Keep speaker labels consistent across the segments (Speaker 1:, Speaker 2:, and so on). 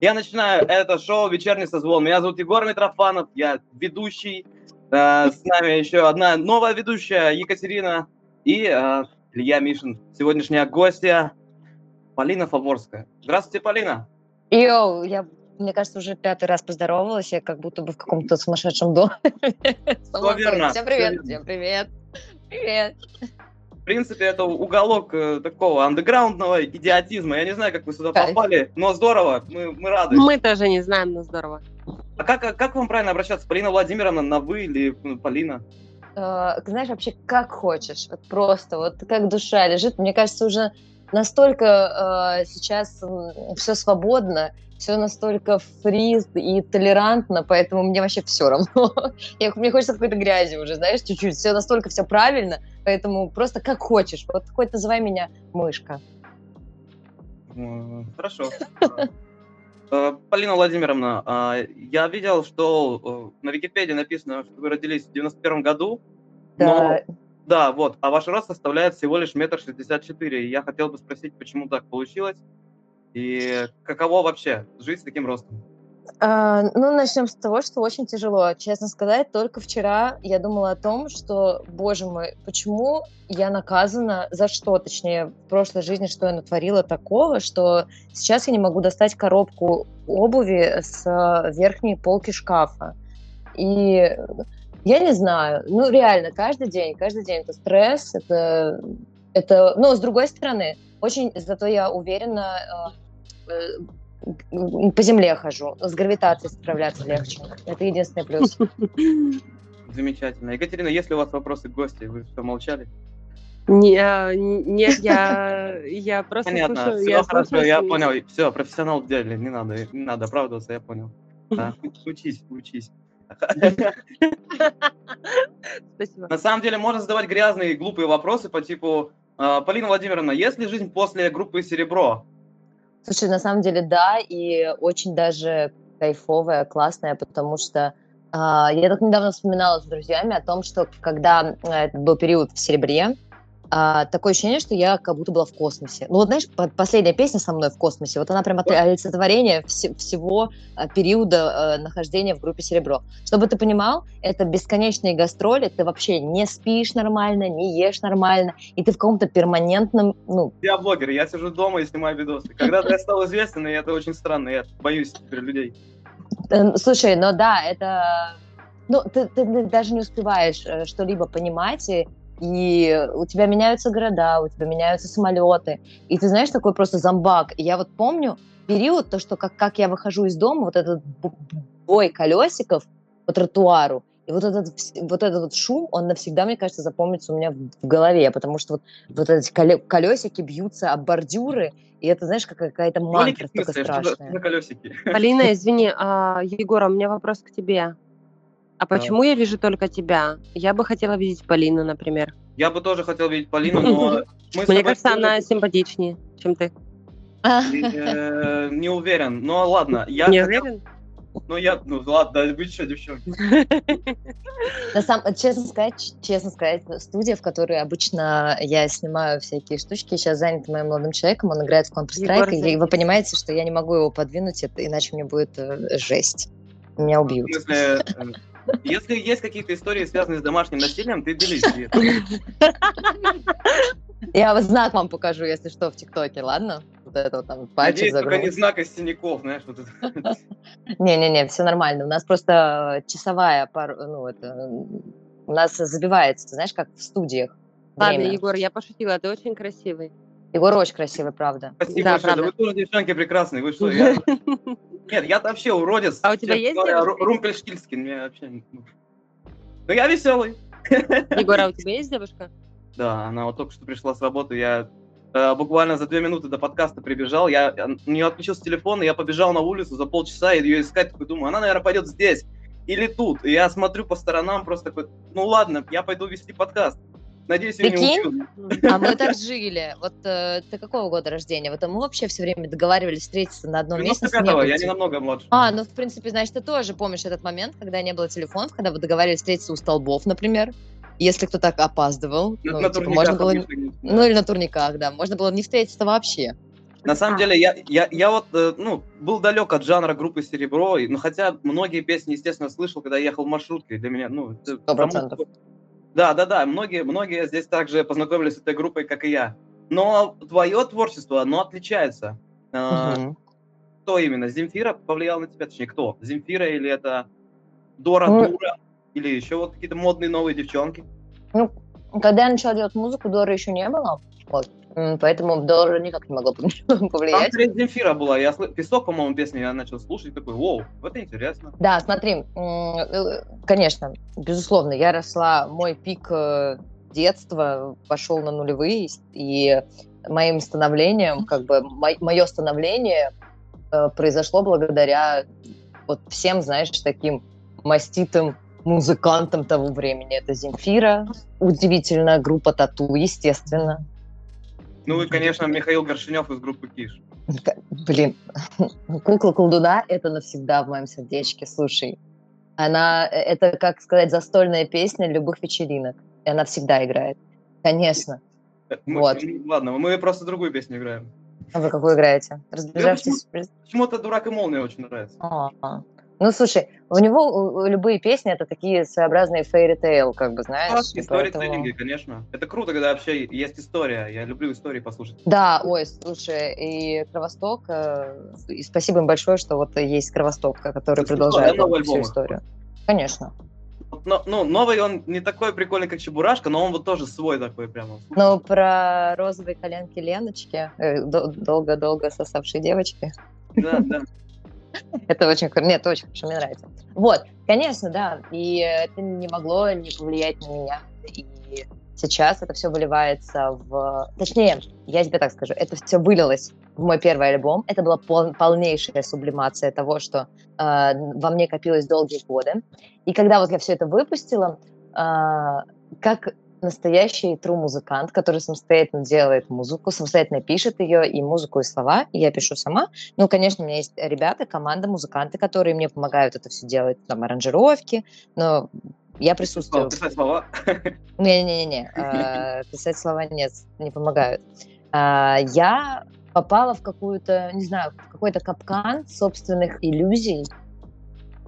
Speaker 1: Я начинаю это шоу «Вечерний созвон». Меня зовут Егор Митрофанов, я ведущий. Э, с нами еще одна новая ведущая Екатерина и э, Илья Мишин. Сегодняшняя гостья Полина Фаворская. Здравствуйте, Полина.
Speaker 2: Йоу, я, мне кажется, уже пятый раз поздоровалась, я как будто бы в каком-то сумасшедшем доме.
Speaker 1: Все верно.
Speaker 2: Всем привет, всем привет. Привет.
Speaker 1: В принципе, это уголок э, такого андеграундного идиотизма. Я не знаю, как вы сюда
Speaker 2: Кайф.
Speaker 1: попали, но здорово, мы, мы рады.
Speaker 3: Мы тоже не знаем, но здорово.
Speaker 1: А как, как вам правильно обращаться? Полина Владимировна на вы или ну, Полина?
Speaker 2: Э, Знаешь, вообще как хочешь, вот просто, вот как душа лежит. Мне кажется, уже настолько э, сейчас все свободно, все настолько фриз и толерантно, поэтому мне вообще все равно. Я, мне хочется какой-то грязи уже, знаешь, чуть-чуть. Все настолько все правильно, поэтому просто как хочешь. Вот хоть называй меня мышка.
Speaker 1: Хорошо. Э, Полина Владимировна, а, я видел, что э, на Википедии написано, что вы родились в 91 году. Но,
Speaker 2: Да,
Speaker 1: да, вот, а ваш рост составляет всего лишь метр шестьдесят четыре. Я хотел бы спросить, почему так получилось и каково вообще жить с таким ростом?
Speaker 2: А, ну, начнем с того, что очень тяжело. Честно сказать, только вчера я думала о том, что, боже мой, почему я наказана за что, точнее, в прошлой жизни, что я натворила такого, что сейчас я не могу достать коробку обуви с а, верхней полки шкафа. И я не знаю, ну, реально, каждый день, каждый день это стресс, это, это, но с другой стороны, очень, зато я уверена, э, э, по земле хожу, с гравитацией справляться легче. Это единственный плюс.
Speaker 1: Замечательно. Екатерина, есть ли у вас вопросы к гости? Вы все молчали?
Speaker 3: Не, а, нет, я, я просто
Speaker 1: Понятно,
Speaker 3: слушаю.
Speaker 1: все
Speaker 3: я
Speaker 1: хорошо,
Speaker 3: слушаю,
Speaker 1: я понял. Все, профессионал в деле, не надо, не надо оправдываться, я понял. Да, Учись, учись.
Speaker 3: Спасибо.
Speaker 1: На самом деле можно задавать грязные и глупые вопросы по типу «А, Полина Владимировна, есть ли жизнь после группы «Серебро»?
Speaker 2: Слушай, на самом деле, да, и очень даже кайфовая, классная, потому что а, я так недавно вспоминала с друзьями о том, что когда э, это был период в «Серебре», а, такое ощущение, что я как будто была в космосе. Ну вот знаешь, по- последняя песня со мной в космосе, вот она прям олицетворение все- всего а, периода э, нахождения в группе «Серебро». Чтобы ты понимал, это бесконечные гастроли, ты вообще не спишь нормально, не ешь нормально, и ты в каком-то перманентном, ну,
Speaker 1: Я блогер, я сижу дома и снимаю видосы. Когда-то я стал известен, и это очень странно, я боюсь теперь людей.
Speaker 2: Э, Слушай, ну да, это... Ну, ты, ты даже не успеваешь э, что-либо понимать, и, и у тебя меняются города, у тебя меняются самолеты, и ты знаешь, такой просто зомбак. И я вот помню период, то, что как, как я выхожу из дома, вот этот бой колесиков по тротуару, и вот этот, вот этот вот шум, он навсегда, мне кажется, запомнится у меня в, голове, потому что вот, вот эти коле- колесики бьются об бордюры, и это, знаешь, как какая-то мантра только страшная.
Speaker 1: что за колесики?
Speaker 3: Полина, извини, а, Егор, у меня вопрос к тебе. А почему я вижу только тебя? Я бы хотела видеть Полину, например.
Speaker 1: Я бы тоже хотел видеть Полину, но мы с
Speaker 3: Мне кажется, она симпатичнее, чем ты.
Speaker 1: э, не уверен. Но ладно, я
Speaker 3: Не уверен?
Speaker 1: Ну я, ну ладно, да вы что, девчонки?
Speaker 2: На самом, честно сказать, честно сказать, студия, в которой обычно я снимаю всякие штучки, сейчас занята моим молодым человеком, он играет в Counter-Strike, и вы понимаете, что я не могу его подвинуть, это- иначе мне будет э, жесть. Меня
Speaker 1: В
Speaker 2: убьют.
Speaker 1: смысле, э, если есть какие-то истории, связанные с домашним насилием, ты делись.
Speaker 2: Я вот знак вам покажу, если что, в ТикТоке, ладно? Вот это вот там пальчик
Speaker 1: Надеюсь, только не знак из синяков, знаешь, вот это.
Speaker 2: Не-не-не, все нормально. У нас просто часовая пар, ну, это, у нас забивается, знаешь, как в студиях.
Speaker 3: Ладно,
Speaker 2: время.
Speaker 3: Егор, я пошутила, ты очень красивый.
Speaker 2: Егор очень красивый, правда.
Speaker 1: Спасибо
Speaker 3: Да,
Speaker 1: большое. Да
Speaker 3: правда.
Speaker 1: вы тоже, девчонки, прекрасные. Вы что, я... Нет, я вообще уродец.
Speaker 3: А у тебя есть девушка?
Speaker 1: Ру- Румпельштильцкин, мне вообще... не-. Ну, я веселый.
Speaker 3: Егор, а у тебя есть девушка?
Speaker 1: Да, она вот только что пришла с работы, я э, буквально за две минуты до подкаста прибежал, я э, у нее отключился телефон, и я побежал на улицу за полчаса и ее искать, такой думаю, она, наверное, пойдет здесь или тут. И я смотрю по сторонам, просто такой, ну ладно, я пойду вести подкаст. Надеюсь, не
Speaker 2: Прикинь? А мы так жили. Вот э, ты какого года рождения? Вот мы вообще все время договаривались встретиться на одном месте. с
Speaker 1: 95-го, я не намного младше.
Speaker 2: А, ну, в принципе, значит, ты тоже помнишь этот момент, когда не было телефонов, когда вы договаривались встретиться у столбов, например, если кто так опаздывал.
Speaker 1: На-
Speaker 2: ну,
Speaker 1: на
Speaker 2: типа,
Speaker 1: турниках
Speaker 2: можно было...
Speaker 1: обычно,
Speaker 2: Ну, или на турниках, да. Можно было не встретиться вообще.
Speaker 1: На самом
Speaker 2: А.
Speaker 1: деле, я, я, я вот, э, ну, был далек от жанра группы «Серебро», и- но хотя многие песни, естественно, слышал, когда ехал в маршрутке, для меня, ну... это
Speaker 2: Сто
Speaker 1: само
Speaker 2: процентов.
Speaker 1: собой. Да, да, да, многие, многие здесь также познакомились с этой группой, как и я. Но твое творчество, оно отличается.
Speaker 2: Мгм.
Speaker 1: Кто именно? Земфира повлиял на тебя? Точнее, кто? Земфира или это Дора
Speaker 2: Ну,
Speaker 1: Дура? Или еще вот какие-то модные новые девчонки?
Speaker 2: Ну, когда я начала делать музыку, Доры еще не было. Вот. Поэтому Дора никак не могла
Speaker 1: Там
Speaker 2: повлиять.
Speaker 1: скорее Земфира была. Я сл- Песок, по-моему, песню я начал слушать, такой, вау, вот это интересно.
Speaker 2: Да, смотри, э, конечно, безусловно, я росла, мой пик э, детства пошел на нулевые, и моим становлением, как бы, мое становление э, произошло благодаря вот всем, знаешь, таким маститым музыкантам того времени. Это Земфира, удивительная группа Тату, естественно.
Speaker 1: Ну и, конечно, Михаил Горшинев из группы Киш.
Speaker 2: Блин, кукла колдуна это навсегда в моем сердечке. Слушай, она э, это, как сказать, застольная песня любых вечеринок. И она всегда играет. Конечно.
Speaker 1: Э, Мы-
Speaker 2: Вот.
Speaker 1: ну, ладно, мы просто другую песню играем.
Speaker 2: А вы какую играете? Разбежавшись?
Speaker 1: Почему-то «Дурак и молния» очень нравится.
Speaker 2: А, а. Ну, слушай, у него любые песни это такие своеобразные fairy tale, как бы, знаешь.
Speaker 1: Классные
Speaker 2: и поэтому-
Speaker 1: сторителлинги, конечно. Это круто, когда вообще есть история. Я люблю истории послушать.
Speaker 2: Да, ой, слушай, и Кровосток, э, и спасибо им большое, что вот есть Кровосток, который
Speaker 1: Слышала,
Speaker 2: продолжает
Speaker 1: да, новый
Speaker 2: всю
Speaker 1: альбом
Speaker 2: историю. Конечно.
Speaker 1: Но- ну, новый он не такой прикольный, как Чебурашка, но он вот тоже свой такой прямо.
Speaker 2: Ну, про розовые коленки Леночки, э, до- долго-долго сосавшие девочки.
Speaker 1: Да, да.
Speaker 2: Это очень хорошо. Нет, очень хорошо, мне нравится. Вот, конечно, да. И это не могло не повлиять на меня. И сейчас это все выливается в... Точнее, я тебе так скажу, это все вылилось в мой первый альбом. Это была пол- полнейшая сублимация того, что э, во мне копилось долгие годы. И когда вот я все это выпустила, э, как настоящий true музыкант, который самостоятельно делает музыку, самостоятельно пишет ее, и музыку, и слова, и я пишу сама. Ну, конечно, у меня есть ребята, команда, музыканты, которые мне помогают это все делать, там, аранжировки, но я присутствую.
Speaker 1: Писать слова.
Speaker 2: Не-не-не, э, писать слова нет, не помогают. А, Я попала в какую-то, не знаю, в какой-то капкан собственных иллюзий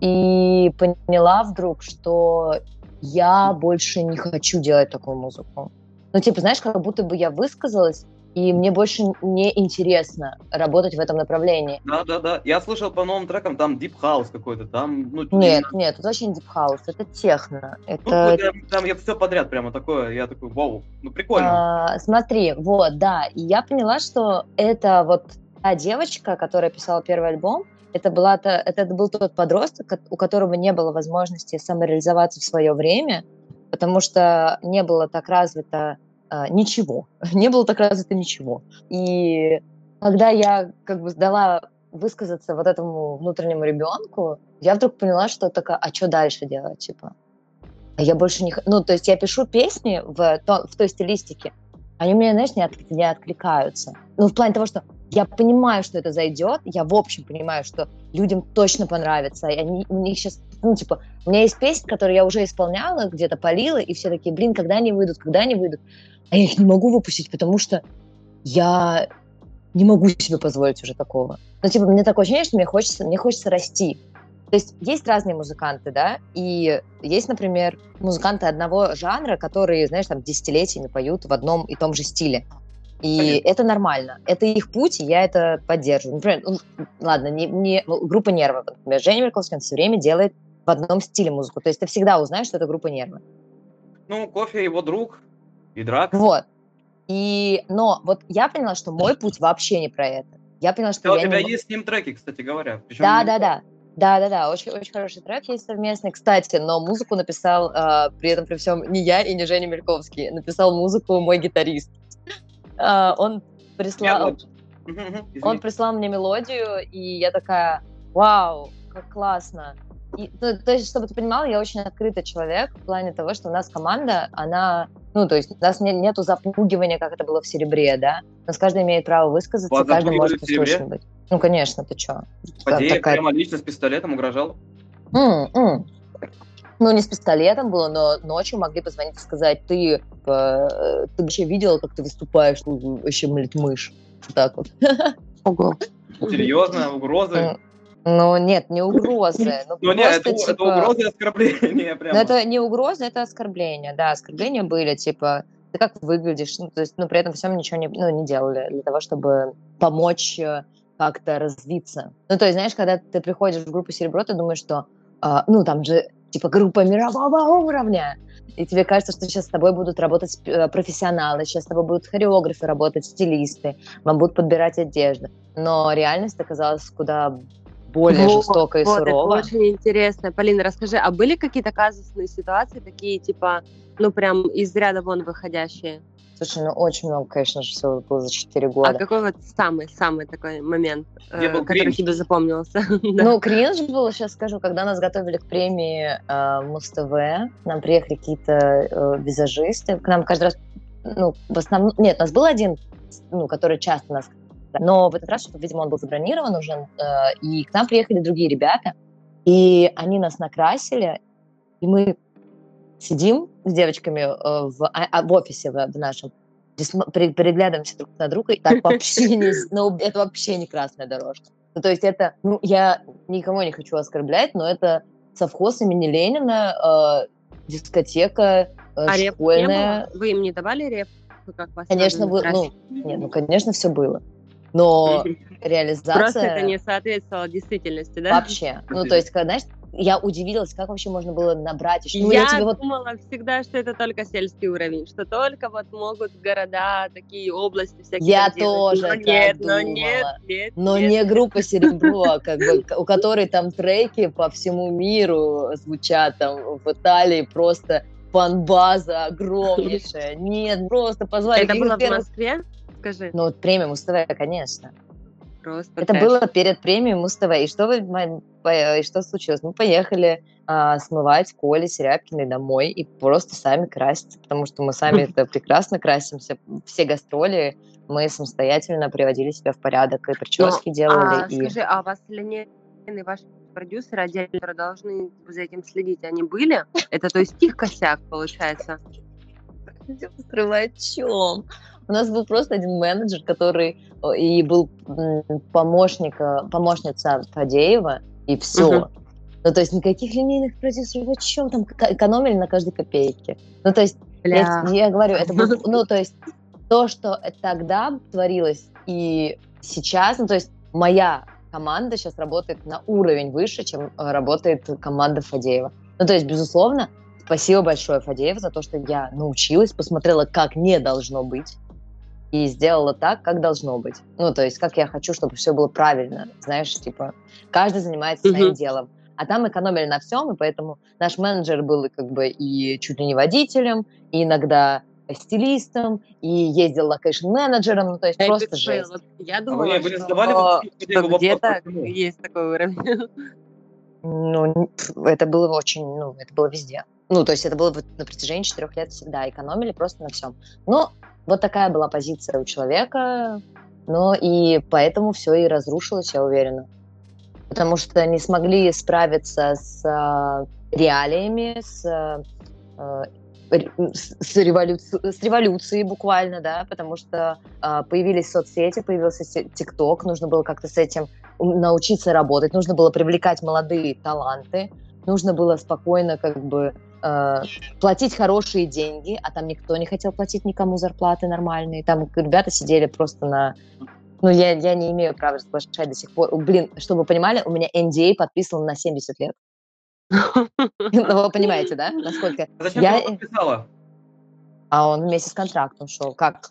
Speaker 2: и поняла вдруг, что я больше не хочу делать такую музыку. Ну, типа, знаешь, как будто бы я высказалась, и мне больше не интересно работать в этом направлении.
Speaker 1: Да, да, да. Я слышал по новым трекам, там Deep House какой-то, там, ну,
Speaker 2: Нет, нет, это очень deep house, это техно,
Speaker 1: ну,
Speaker 2: это
Speaker 1: вот я- там я все подряд прямо такое, я такой, вау, ну прикольно.
Speaker 2: А, смотри, вот, да. И я поняла, что это вот та девочка, которая писала первый альбом, это, была это был тот подросток, у которого не было возможности самореализоваться в свое время, потому что не было так развито а, ничего. Не было так развито ничего. И когда я как бы дала высказаться вот этому внутреннему ребенку, я вдруг поняла, что такая, а что дальше делать, типа? А я больше не... Ну, то есть я пишу песни в, то- в той стилистике, они у меня, знаешь, не, отк- не откликаются. Ну, в плане того, что я понимаю, что это зайдет, я в общем понимаю, что людям точно понравится, и они, у них сейчас, ну, типа, у меня есть песни, которые я уже исполняла, где-то полила, и все такие, блин, когда они выйдут, когда они выйдут, а я их не могу выпустить, потому что я не могу себе позволить уже такого. Ну, типа, мне такое ощущение, что мне хочется, мне хочется расти. То есть есть разные музыканты, да, и есть, например, музыканты одного жанра, которые, знаешь, там десятилетиями поют в одном и том же стиле. И
Speaker 1: Конечно.
Speaker 2: это нормально. Это их путь, и я это поддерживаю. Например, ну, ладно, не, не- ну, группа «Нервы». Например, Женя Мерковский все время делает в одном стиле музыку. То есть ты всегда узнаешь, что это группа «Нервы».
Speaker 1: Ну, кофе его друг и драк.
Speaker 2: Вот. И, но вот я поняла, что мой путь вообще не про это. Я поняла, что
Speaker 1: Да, у
Speaker 2: я не
Speaker 1: тебя
Speaker 2: могу-
Speaker 1: есть с ним треки, кстати говоря. Причем
Speaker 2: Да,
Speaker 1: не-
Speaker 2: да, да. Да, да, да, очень, очень хороший трек есть совместный. Кстати, но музыку написал э, при этом при всем не я и не Женя Мельковский. Написал музыку мой гитарист. Э, он прислал, он прислал мне мелодию, и я такая, вау, как классно. И, то, то есть, чтобы ты понимал, я очень открытый человек в плане того, что у нас команда, она, ну, то есть у нас не- нету запугивания, как это было в «Серебре», да? У нас каждый имеет право высказаться,
Speaker 1: Вас
Speaker 2: каждый может услышан быть. Ну, конечно, ты чё?
Speaker 1: Фадеев
Speaker 2: такая-
Speaker 1: прямо лично с пистолетом угрожал.
Speaker 2: М, м. Ну, не с пистолетом было, но ночью могли позвонить и сказать, ты, э, ты вообще видела, как ты выступаешь, вообще, блядь, мышь. Вот так вот.
Speaker 3: Ого.
Speaker 1: Серьезно, угрозы?
Speaker 2: М, Ну, нет, не угрозы. Ну,
Speaker 1: Ну нет, это,
Speaker 2: просто,
Speaker 1: это
Speaker 2: типа...
Speaker 1: угрозы и оскорбления
Speaker 2: Ну,
Speaker 1: прямо.
Speaker 2: это не угроза, это оскорбления. Да, оскорбления были, типа, ты как выглядишь, ну, то есть, ну, при этом всем ничего не, ну, не делали для того, чтобы помочь э, как-то развиться. Ну, то есть, знаешь, когда ты приходишь в группу «Серебро», ты думаешь, что, а, ну, там же, типа, группа мирового уровня, и тебе кажется, что сейчас с тобой будут работать э, профессионалы, сейчас с тобой будут хореографы работать, стилисты, вам будут подбирать одежду. Но реальность оказалась куда более
Speaker 3: Вот,
Speaker 2: жестокая и
Speaker 3: вот,
Speaker 2: суровая.
Speaker 3: Это очень интересно. Полина, расскажи, а были какие-то казусные ситуации, такие, типа, ну, прям из ряда вон выходящие?
Speaker 2: Слушай, ну очень много, конечно же, всего было за 4
Speaker 3: А
Speaker 2: года.
Speaker 3: какой вот самый-самый такой момент, э,
Speaker 1: был
Speaker 3: который
Speaker 1: кринж?
Speaker 3: тебе запомнился? Да.
Speaker 2: Ну, кринж было, сейчас скажу, когда нас готовили к премии э, Муз-ТВ, нам приехали какие-то э, визажисты, к нам каждый раз, ну, в основном, нет, у нас был один, ну, который часто нас, но в этот раз, что-то, видимо, он был забронирован уже, э, и к нам приехали другие ребята, и они нас накрасили, и мы сидим с девочками э, в, а- а, в офисе в, в нашем, переглядываемся друг на друга, и так вообще не, ну, это вообще не красная дорожка. Ну, то есть это, ну, я никого не хочу оскорблять, но это совхоз имени Ленина, э, дискотека э,
Speaker 3: А реп не
Speaker 2: школьная.
Speaker 3: было? Вы им не давали реп? Как вас
Speaker 2: Конечно, вы, ну, нет, ну, конечно, все было. Но реализация...
Speaker 3: Просто это не соответствовало действительности, да?
Speaker 2: Вообще. Ну, то есть, знаешь, я удивилась, как вообще можно было набрать еще. Ну,
Speaker 3: я,
Speaker 2: я вот
Speaker 3: думала всегда, что это только сельский уровень, что только вот могут города, такие области всякие
Speaker 2: Я тоже
Speaker 3: но нет, но
Speaker 2: думала.
Speaker 3: нет, нет,
Speaker 2: Но
Speaker 3: нет.
Speaker 2: не группа Серебро, как бы, у которой там треки по всему миру звучат, там в Италии просто фан-база огромнейшая. Нет, просто позвали.
Speaker 3: Это было в Москве? Скажи.
Speaker 2: Ну, вот премия Муз-ТВ, конечно.
Speaker 3: Просто
Speaker 2: Это
Speaker 3: трэш.
Speaker 2: было перед премией Муз-ТВ. И что, вы, и что случилось? Мы поехали а, смывать Коли Серябкиной домой и просто сами краситься, потому что мы сами это прекрасно красимся. Все гастроли мы самостоятельно приводили себя в порядок, и прически делали,
Speaker 3: А,
Speaker 2: и...
Speaker 3: Скажи, а у вас Ленин и ваши продюсеры отдельно, которые должны за этим следить, они были? Это то есть их косяк, получается?
Speaker 2: Скрывать чем? У нас был просто один менеджер, который э, и был помощник, э, помощница Фадеева, и все. Ну, то есть никаких линейных продюсеров, о чем там, экономили на каждой копейке. Ну, то есть, я,
Speaker 3: Бля.
Speaker 2: я говорю, это был, ну, то есть, то, что тогда творилось, и сейчас, ну, то есть, моя команда сейчас работает на уровень выше, чем э, работает команда Фадеева. Ну, то есть, безусловно, спасибо большое Фадеев за то, что я научилась, посмотрела, как не должно быть, и сделала так, как должно быть. Ну, то есть, как я хочу, чтобы все было правильно. Знаешь, типа, каждый занимается своим
Speaker 3: Мгм.
Speaker 2: делом. А там экономили на всем, и поэтому наш менеджер был и как бы и чуть ли не водителем, и иногда стилистом, и ездил location-менеджером, ну, то есть
Speaker 3: epic
Speaker 2: просто жесть.
Speaker 3: Вот Я
Speaker 1: А
Speaker 3: думала,
Speaker 1: вы, вы не
Speaker 3: что,
Speaker 2: что
Speaker 3: что где-то есть такой уровень.
Speaker 2: Ну, это было очень, ну, это было везде. Ну, то есть это было на протяжении четырех лет всегда. Экономили просто на всем. Ну, вот такая была позиция у человека, ну, и поэтому все и разрушилось, я уверена. Потому что не смогли справиться с а, реалиями, с, а, а, с, с революци- с революцией буквально, да, потому что появились соцсети, появился ТикТок, нужно было как-то с этим научиться работать, нужно было привлекать молодые таланты, нужно было спокойно как бы э, платить хорошие деньги, а там никто не хотел платить никому зарплаты нормальные, там ребята сидели просто на... Ну, я, я не имею права разглашать до сих пор. Блин, чтобы вы понимали, у меня NDA подписан на 70 лет. Ну, вы понимаете, да, насколько...
Speaker 1: А Зачем
Speaker 2: Я-
Speaker 1: ты его подписала?
Speaker 2: А он вместе с контрактом шел. Как?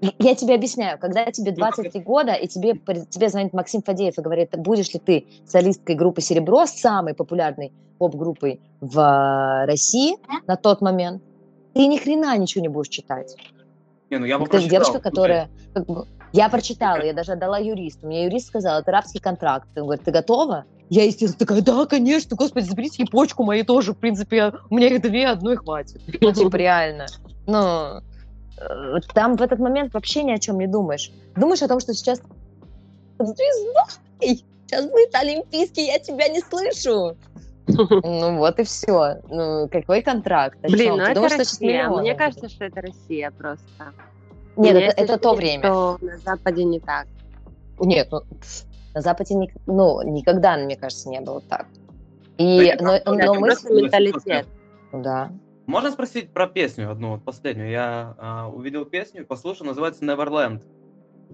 Speaker 2: Я тебе объясняю, когда тебе
Speaker 1: Ну, как
Speaker 2: 23 года, и тебе, тебе звонит Максим Фадеев и говорит, будешь ли ты солисткой группы «Серебро», самой популярной поп-группой в э, России на тот момент, ты ни хрена ничего не будешь читать.
Speaker 1: Не, ну я бы
Speaker 2: Ты
Speaker 1: прочитал.
Speaker 2: девочка, которая... как бы, я прочитала, я даже отдала юристу. Мне юрист сказал, это рабский контракт. Он говорит, ты готова? Я, естественно, такая, да, конечно, господи, заберите почку мои тоже, в принципе, у меня их две, одной хватит. Ну, типа, реально. Ну, там в этот момент вообще ни о чем не думаешь. Думаешь о том, что сейчас звездой, сейчас будет Олимпийский, я тебя не слышу. Ну вот и все. Ну, какой контракт? О
Speaker 3: Блин, ну
Speaker 2: Ты
Speaker 3: это
Speaker 2: думаешь,
Speaker 3: Россия. Мне кажется, что это Россия просто.
Speaker 2: Нет, это, это то время.
Speaker 3: Что на Западе не так.
Speaker 2: Нет, ну, на Западе ник- ну, никогда, мне кажется, не было так. И,
Speaker 1: я
Speaker 2: но, но
Speaker 1: я
Speaker 2: мы...
Speaker 3: Менталитет.
Speaker 2: Да.
Speaker 1: Можно спросить про песню одну, вот последнюю? Я а, увидел песню, послушал, называется Neverland.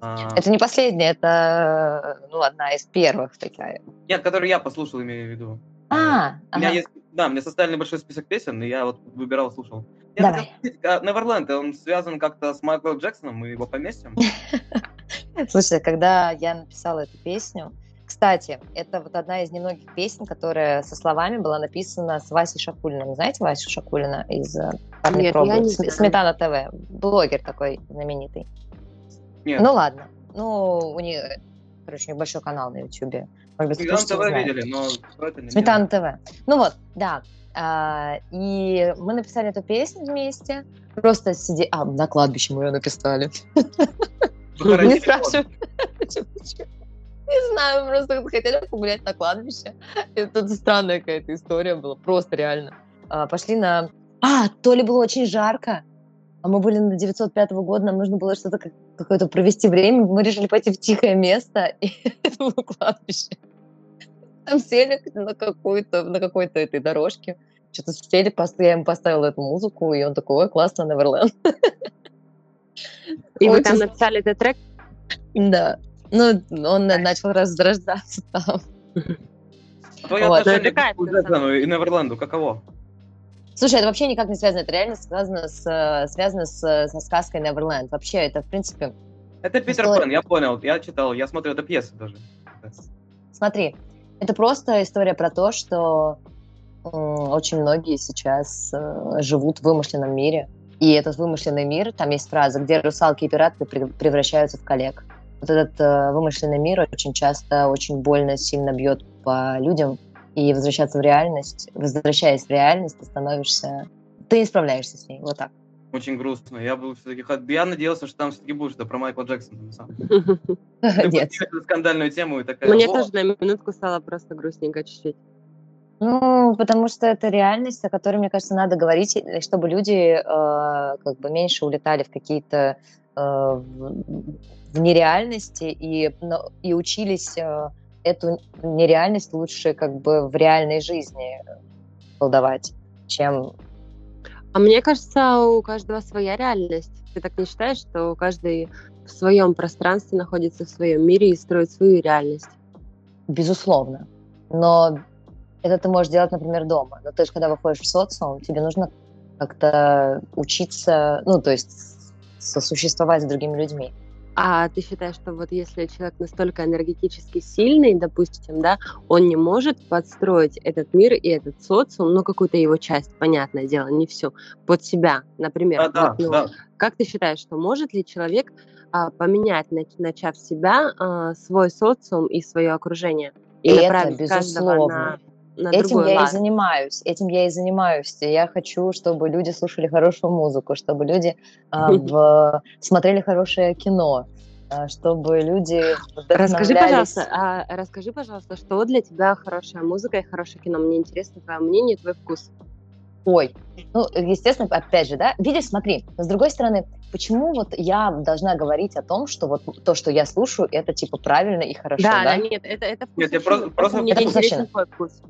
Speaker 1: А,
Speaker 2: Это не последняя, это, ну, одна из первых такая.
Speaker 1: Нет, которую я послушал, имею в виду.
Speaker 2: А,
Speaker 1: У меня
Speaker 2: ага.
Speaker 1: есть, да, мне составили небольшой список песен, и я вот выбирал, слушал. Я
Speaker 2: Давай.
Speaker 1: хотел а Neverland, он связан как-то с Майклом Джексоном, мы его поместим?
Speaker 2: Слушай, когда я написала эту песню, кстати, это вот одна из немногих песен, которая со словами была написана с Васей Шакулиным. Знаете Васю Шакулина из э, «Парни
Speaker 3: Нет, я
Speaker 2: пробуют»?
Speaker 3: не знаю.
Speaker 2: Сметана ТВ. Блогер такой знаменитый.
Speaker 1: Нет,
Speaker 2: Ну ладно. Ну, у них, короче, у них большой канал на быть,
Speaker 1: Сметана ТВ видели, но что это не
Speaker 2: Сметана ТВ. Ну вот, да. А, и мы написали эту песню вместе. Просто сиди... А, на кладбище мы ее написали. Не спрашивай. Не знаю, мы просто хотели погулять на кладбище. Это странная какая-то история была, просто реально. А, Пошли на... А, то ли было очень жарко, а мы были на 905 года, нам нужно было что-то как- какое-то провести время. Мы решили пойти в тихое место, и это было кладбище. Там сели на какую-то, на какой-то этой дорожке, что-то сели, я ему поставила эту музыку, и он такой, ой, классно, Неверленд.
Speaker 3: И вы там написали этот трек?
Speaker 2: Да. Ну, он на- начал разрождаться там.
Speaker 1: Твое
Speaker 2: Вот.
Speaker 1: отношение
Speaker 3: Ну, это
Speaker 1: к Джексону и Неверленду каково?
Speaker 2: Слушай, это вообще никак не связано, это реально связано с, э, связано с, э, со сказкой Неверленд. Вообще, это, в принципе,
Speaker 1: Это Питер
Speaker 2: История-
Speaker 1: Пен, я понял, я читал, я смотрел эту пьесу даже.
Speaker 2: смотри, это просто история про то, что очень многие сейчас э, живут в вымышленном мире. И этот вымышленный мир, там есть фраза, где русалки и пираты пре- превращаются в коллег. Вот этот э, вымышленный мир очень часто очень больно, сильно бьет по людям, и возвращаться в реальность, возвращаясь в реальность, ты становишься... Ты не справляешься с ней, вот так.
Speaker 1: Очень грустно. Я был все-таки я надеялся, что там все-таки будет что про Майкла Джексона.
Speaker 2: Нет.
Speaker 1: скандальную тему и такая.
Speaker 3: Мне
Speaker 1: «Во,
Speaker 3: тоже на минутку стало просто грустненько чуть-чуть.
Speaker 2: Ну, потому что это реальность, о которой, мне кажется, надо говорить, чтобы люди э, как бы меньше улетали в какие-то в, в нереальности и, и учились э, эту нереальность лучше как бы в реальной жизни колдовать, чем...
Speaker 3: А мне кажется, у каждого своя реальность. Ты так не считаешь, что каждый в своем пространстве находится в своем мире и строит свою реальность?
Speaker 2: Безусловно. Но это ты можешь делать, например, дома. Но ты же, когда выходишь в социум, тебе нужно как-то учиться, ну, то есть сосуществовать с другими людьми.
Speaker 3: А ты считаешь, что вот если человек настолько энергетически сильный, допустим, да, он не может подстроить этот мир и этот социум, ну, какую-то его часть, понятное дело, не всю, под себя, например.
Speaker 1: Да, да,
Speaker 3: Вот, ну,
Speaker 1: да.
Speaker 3: Как ты считаешь, что может ли человек а, поменять, нач- начав себя, а, свой социум и свое окружение? И,
Speaker 2: И это
Speaker 3: направить каждого
Speaker 2: безусловно.
Speaker 3: на, на
Speaker 2: Этим
Speaker 3: другой
Speaker 2: я
Speaker 3: лад?
Speaker 2: и занимаюсь, этим я и занимаюсь. Я хочу, чтобы люди слушали хорошую музыку, чтобы люди а, в- смотрели хорошее кино, а, чтобы люди
Speaker 3: Расскажи, пожалуйста, а, расскажи, пожалуйста, что для тебя хорошая музыка и хорошее кино? Мне интересно твое мнение, твой вкус.
Speaker 2: Ой, ну, естественно, опять же, да, видишь, смотри, с другой стороны, почему вот я должна говорить о том, что вот то, что я слушаю, это типа правильно и хорошо,
Speaker 3: да,
Speaker 2: да?
Speaker 3: да, нет, это, это
Speaker 1: Нет, я просто- просто-
Speaker 3: мне
Speaker 2: Это
Speaker 3: интересен
Speaker 2: вкусовщина.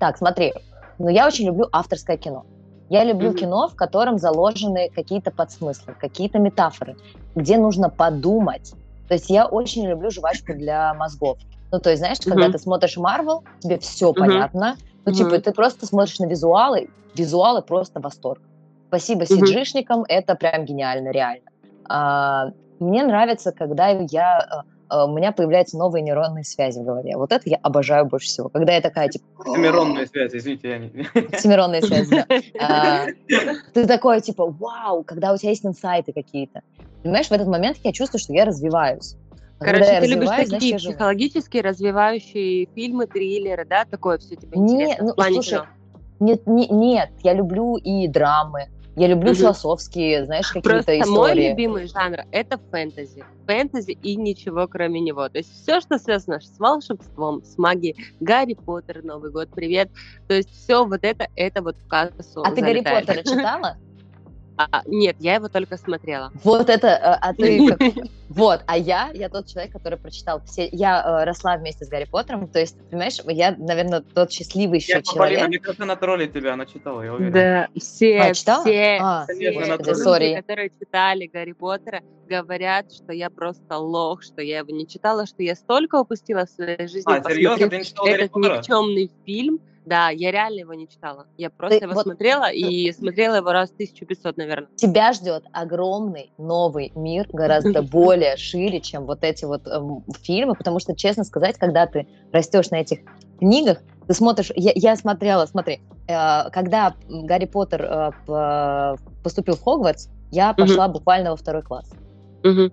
Speaker 2: Так, смотри, ну я очень люблю авторское кино. Я люблю
Speaker 3: Мгм.
Speaker 2: кино, в котором заложены какие-то подсмыслы, какие-то метафоры, где нужно подумать. То есть я очень люблю жвачку для мозгов. Ну, то есть, знаешь, когда
Speaker 3: Мгм.
Speaker 2: ты смотришь Марвел, тебе все
Speaker 3: Мгм.
Speaker 2: понятно. Ну, типа,
Speaker 3: Мгм.
Speaker 2: ты просто смотришь на визуалы, визуалы просто восторг. Спасибо
Speaker 3: Мгм.
Speaker 2: CG-шникам, это прям гениально, реально. А, мне нравится, когда я, э, у меня появляются новые нейронные связи в голове. Вот это я обожаю больше всего. Когда я такая, типа,
Speaker 1: Семиронная связь, извините, я не...
Speaker 2: Семиронные связи, да. А, Ты такой, типа, вау, когда у тебя есть инсайты какие-то. Понимаешь, в этот момент я чувствую, что я развиваюсь. А когда
Speaker 3: Короче,
Speaker 2: я
Speaker 3: ты любишь
Speaker 2: значит,
Speaker 3: такие
Speaker 2: живу.
Speaker 3: психологически развивающие фильмы, триллеры, да? Такое все тебе
Speaker 2: Не,
Speaker 3: интересно
Speaker 2: ну, слушай,
Speaker 3: кино?
Speaker 2: Нет, не- нет, я люблю и драмы, я люблю
Speaker 3: Мгм.
Speaker 2: философские, знаешь, какие-то
Speaker 3: Просто мой
Speaker 2: истории.
Speaker 3: любимый жанр это фэнтези. Фэнтези и ничего кроме него. То есть все, что связано с волшебством, с магией. Гарри Поттер, Новый год, привет. То есть все вот это, это вот в кассу
Speaker 2: А ты Гарри
Speaker 3: залетает.
Speaker 2: Поттера читала?
Speaker 3: А, нет, я его только смотрела.
Speaker 2: Вот это, э, а ты как- Вот, а я, я тот человек, который прочитал все... Я э, росла вместе с Гарри Поттером, то есть, понимаешь, я, наверное, тот счастливый еще
Speaker 1: Я, Полина,
Speaker 2: человек.
Speaker 1: мне кажется, на тролле тебя, она читала, я уверен.
Speaker 3: Да, все,
Speaker 2: А, читала?
Speaker 3: все,
Speaker 2: А,
Speaker 3: все
Speaker 1: Конечно,
Speaker 3: люди, которые читали Гарри Поттера, говорят, что я просто лох, что я его не читала, что я столько упустила в своей жизни,
Speaker 1: А, серьезно, ты не читала Гарри
Speaker 3: этот
Speaker 1: Поттера?
Speaker 3: никчемный фильм. Да, я реально его не читала. Я просто
Speaker 2: Ты
Speaker 3: его
Speaker 2: вот-
Speaker 3: смотрела и смотрела его раз 1500, наверное.
Speaker 2: Тебя ждет огромный новый мир, гораздо более шире, чем вот эти вот эм, фильмы, потому что, честно сказать, когда ты растешь на этих книгах, ты смотришь, я, я смотрела, смотри, э, когда Гарри Поттер э, поступил в Хогвартс, я пошла буквально во второй класс.
Speaker 3: Мгм.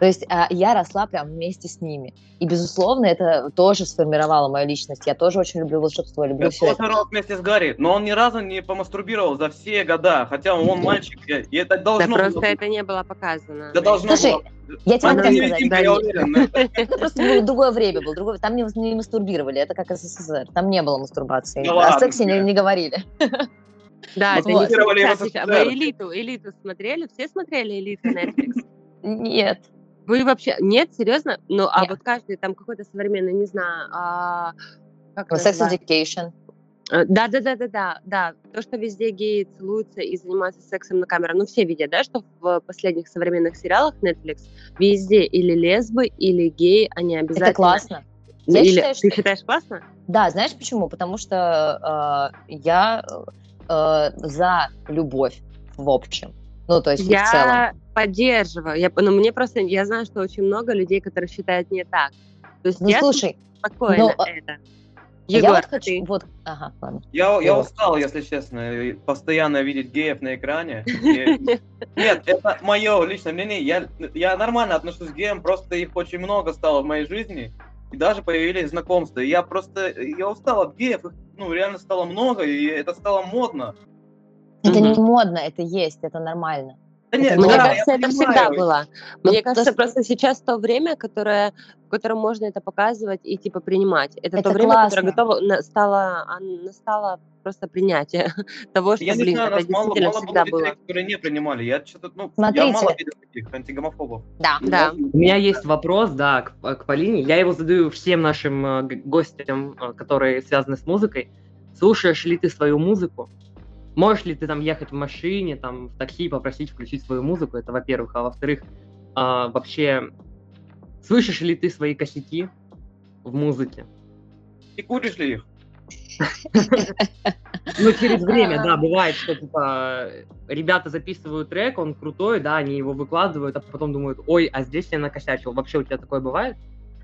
Speaker 2: То есть а, я росла прям вместе с ними. И, безусловно, это тоже сформировало мою личность. Я тоже очень люблю волшебство, люблю
Speaker 1: Я
Speaker 2: все это.
Speaker 1: тоже рос вместе с Гарри, но он ни разу не помастурбировал за все года, хотя он мальчик, и это
Speaker 3: Да
Speaker 1: должно
Speaker 3: просто
Speaker 1: было быть.
Speaker 3: это не было показано.
Speaker 1: Это должно
Speaker 2: Слушай,
Speaker 1: было.
Speaker 2: Я тебе могу
Speaker 1: Это
Speaker 3: не
Speaker 2: сказать,
Speaker 3: да,
Speaker 1: я уверен. Это-
Speaker 2: Это просто было другое время было. Другое... Там не, не мастурбировали. Это как СССР. Там не было мастурбации.
Speaker 1: Да
Speaker 2: О
Speaker 1: ладно
Speaker 2: сексе не, не говорили.
Speaker 3: Да, это
Speaker 2: Вот.
Speaker 3: не
Speaker 1: со
Speaker 3: А. Вы элиту, элиту смотрели? Все смотрели элиту Netflix?
Speaker 2: Нет.
Speaker 3: Вы вообще нет, серьезно? Ну, а
Speaker 2: Нет.
Speaker 3: вот каждый там какой-то современный, не знаю, а, как
Speaker 2: Sex
Speaker 3: называется?
Speaker 2: Education.
Speaker 3: Да, да, да, да, да, да. То, что везде геи целуются и занимаются сексом на камеру. Ну, все видят, да, что в последних современных сериалах Netflix везде или лесбы, или геи, они обязательно.
Speaker 2: Это классно.
Speaker 3: Ну,
Speaker 2: Я
Speaker 3: или-
Speaker 2: считаю,
Speaker 3: Ты
Speaker 2: что-
Speaker 3: считаешь классно?
Speaker 2: Да, знаешь почему? Потому что э, я э, за любовь в общем. Ну, то есть в целом.
Speaker 3: Я поддерживаю. Я, ну, мне просто, я знаю, что очень много людей, которые считают не так. То есть
Speaker 2: Ну,
Speaker 3: я
Speaker 2: слушай,
Speaker 3: спокойно
Speaker 2: ну, а-
Speaker 3: это.
Speaker 2: я
Speaker 3: Егор,
Speaker 2: вот хочу...
Speaker 3: ты-
Speaker 2: Вот, ага, ладно.
Speaker 1: Я, я устал, если честно, постоянно видеть геев на экране. И- Нет, это мое личное мнение. Я, я нормально отношусь к геям, просто их очень много стало в моей жизни. И даже появились знакомства. Я просто, я устал от геев, их ну, реально стало много, и это стало модно.
Speaker 2: Это не модно, это есть, это нормально.
Speaker 1: Да нет,
Speaker 2: Ну,
Speaker 3: Мне
Speaker 2: да,
Speaker 3: кажется,
Speaker 1: я
Speaker 3: это
Speaker 1: понимаю.
Speaker 3: всегда было.
Speaker 2: Ну,
Speaker 3: Мне кажется,
Speaker 2: то-
Speaker 3: просто сейчас то время, которое, в котором можно это показывать и типа принимать. Это, то
Speaker 2: Это
Speaker 3: время, которое
Speaker 2: классно.
Speaker 3: готово на- стало, а, настало просто принятие того, что,
Speaker 1: Я не
Speaker 3: блин,
Speaker 1: знаю,
Speaker 3: это действительно
Speaker 1: мало
Speaker 3: всегда
Speaker 1: было
Speaker 3: было.
Speaker 1: людей, которые не принимали. Я что-то, ну, я
Speaker 2: Смотрите.
Speaker 1: мало видел таких антигомофобов.
Speaker 2: Да.
Speaker 3: Да.
Speaker 4: У меня есть вопрос, да, к, к Полине. Я его задаю всем нашим э, гостям, э, которые связаны с музыкой. Слушаешь ли ты свою музыку? Можешь ли ты там ехать в машине, там в такси, попросить включить свою музыку? Это во-первых. А во-вторых, а, вообще, слышишь ли ты свои косяки в музыке?
Speaker 1: И куришь ли их?
Speaker 4: Ну, через время, да, бывает, что, типа, ребята записывают трек, он крутой, да, они его выкладывают, а потом думают, ой, а здесь я накосячил. Вообще у тебя такое бывает?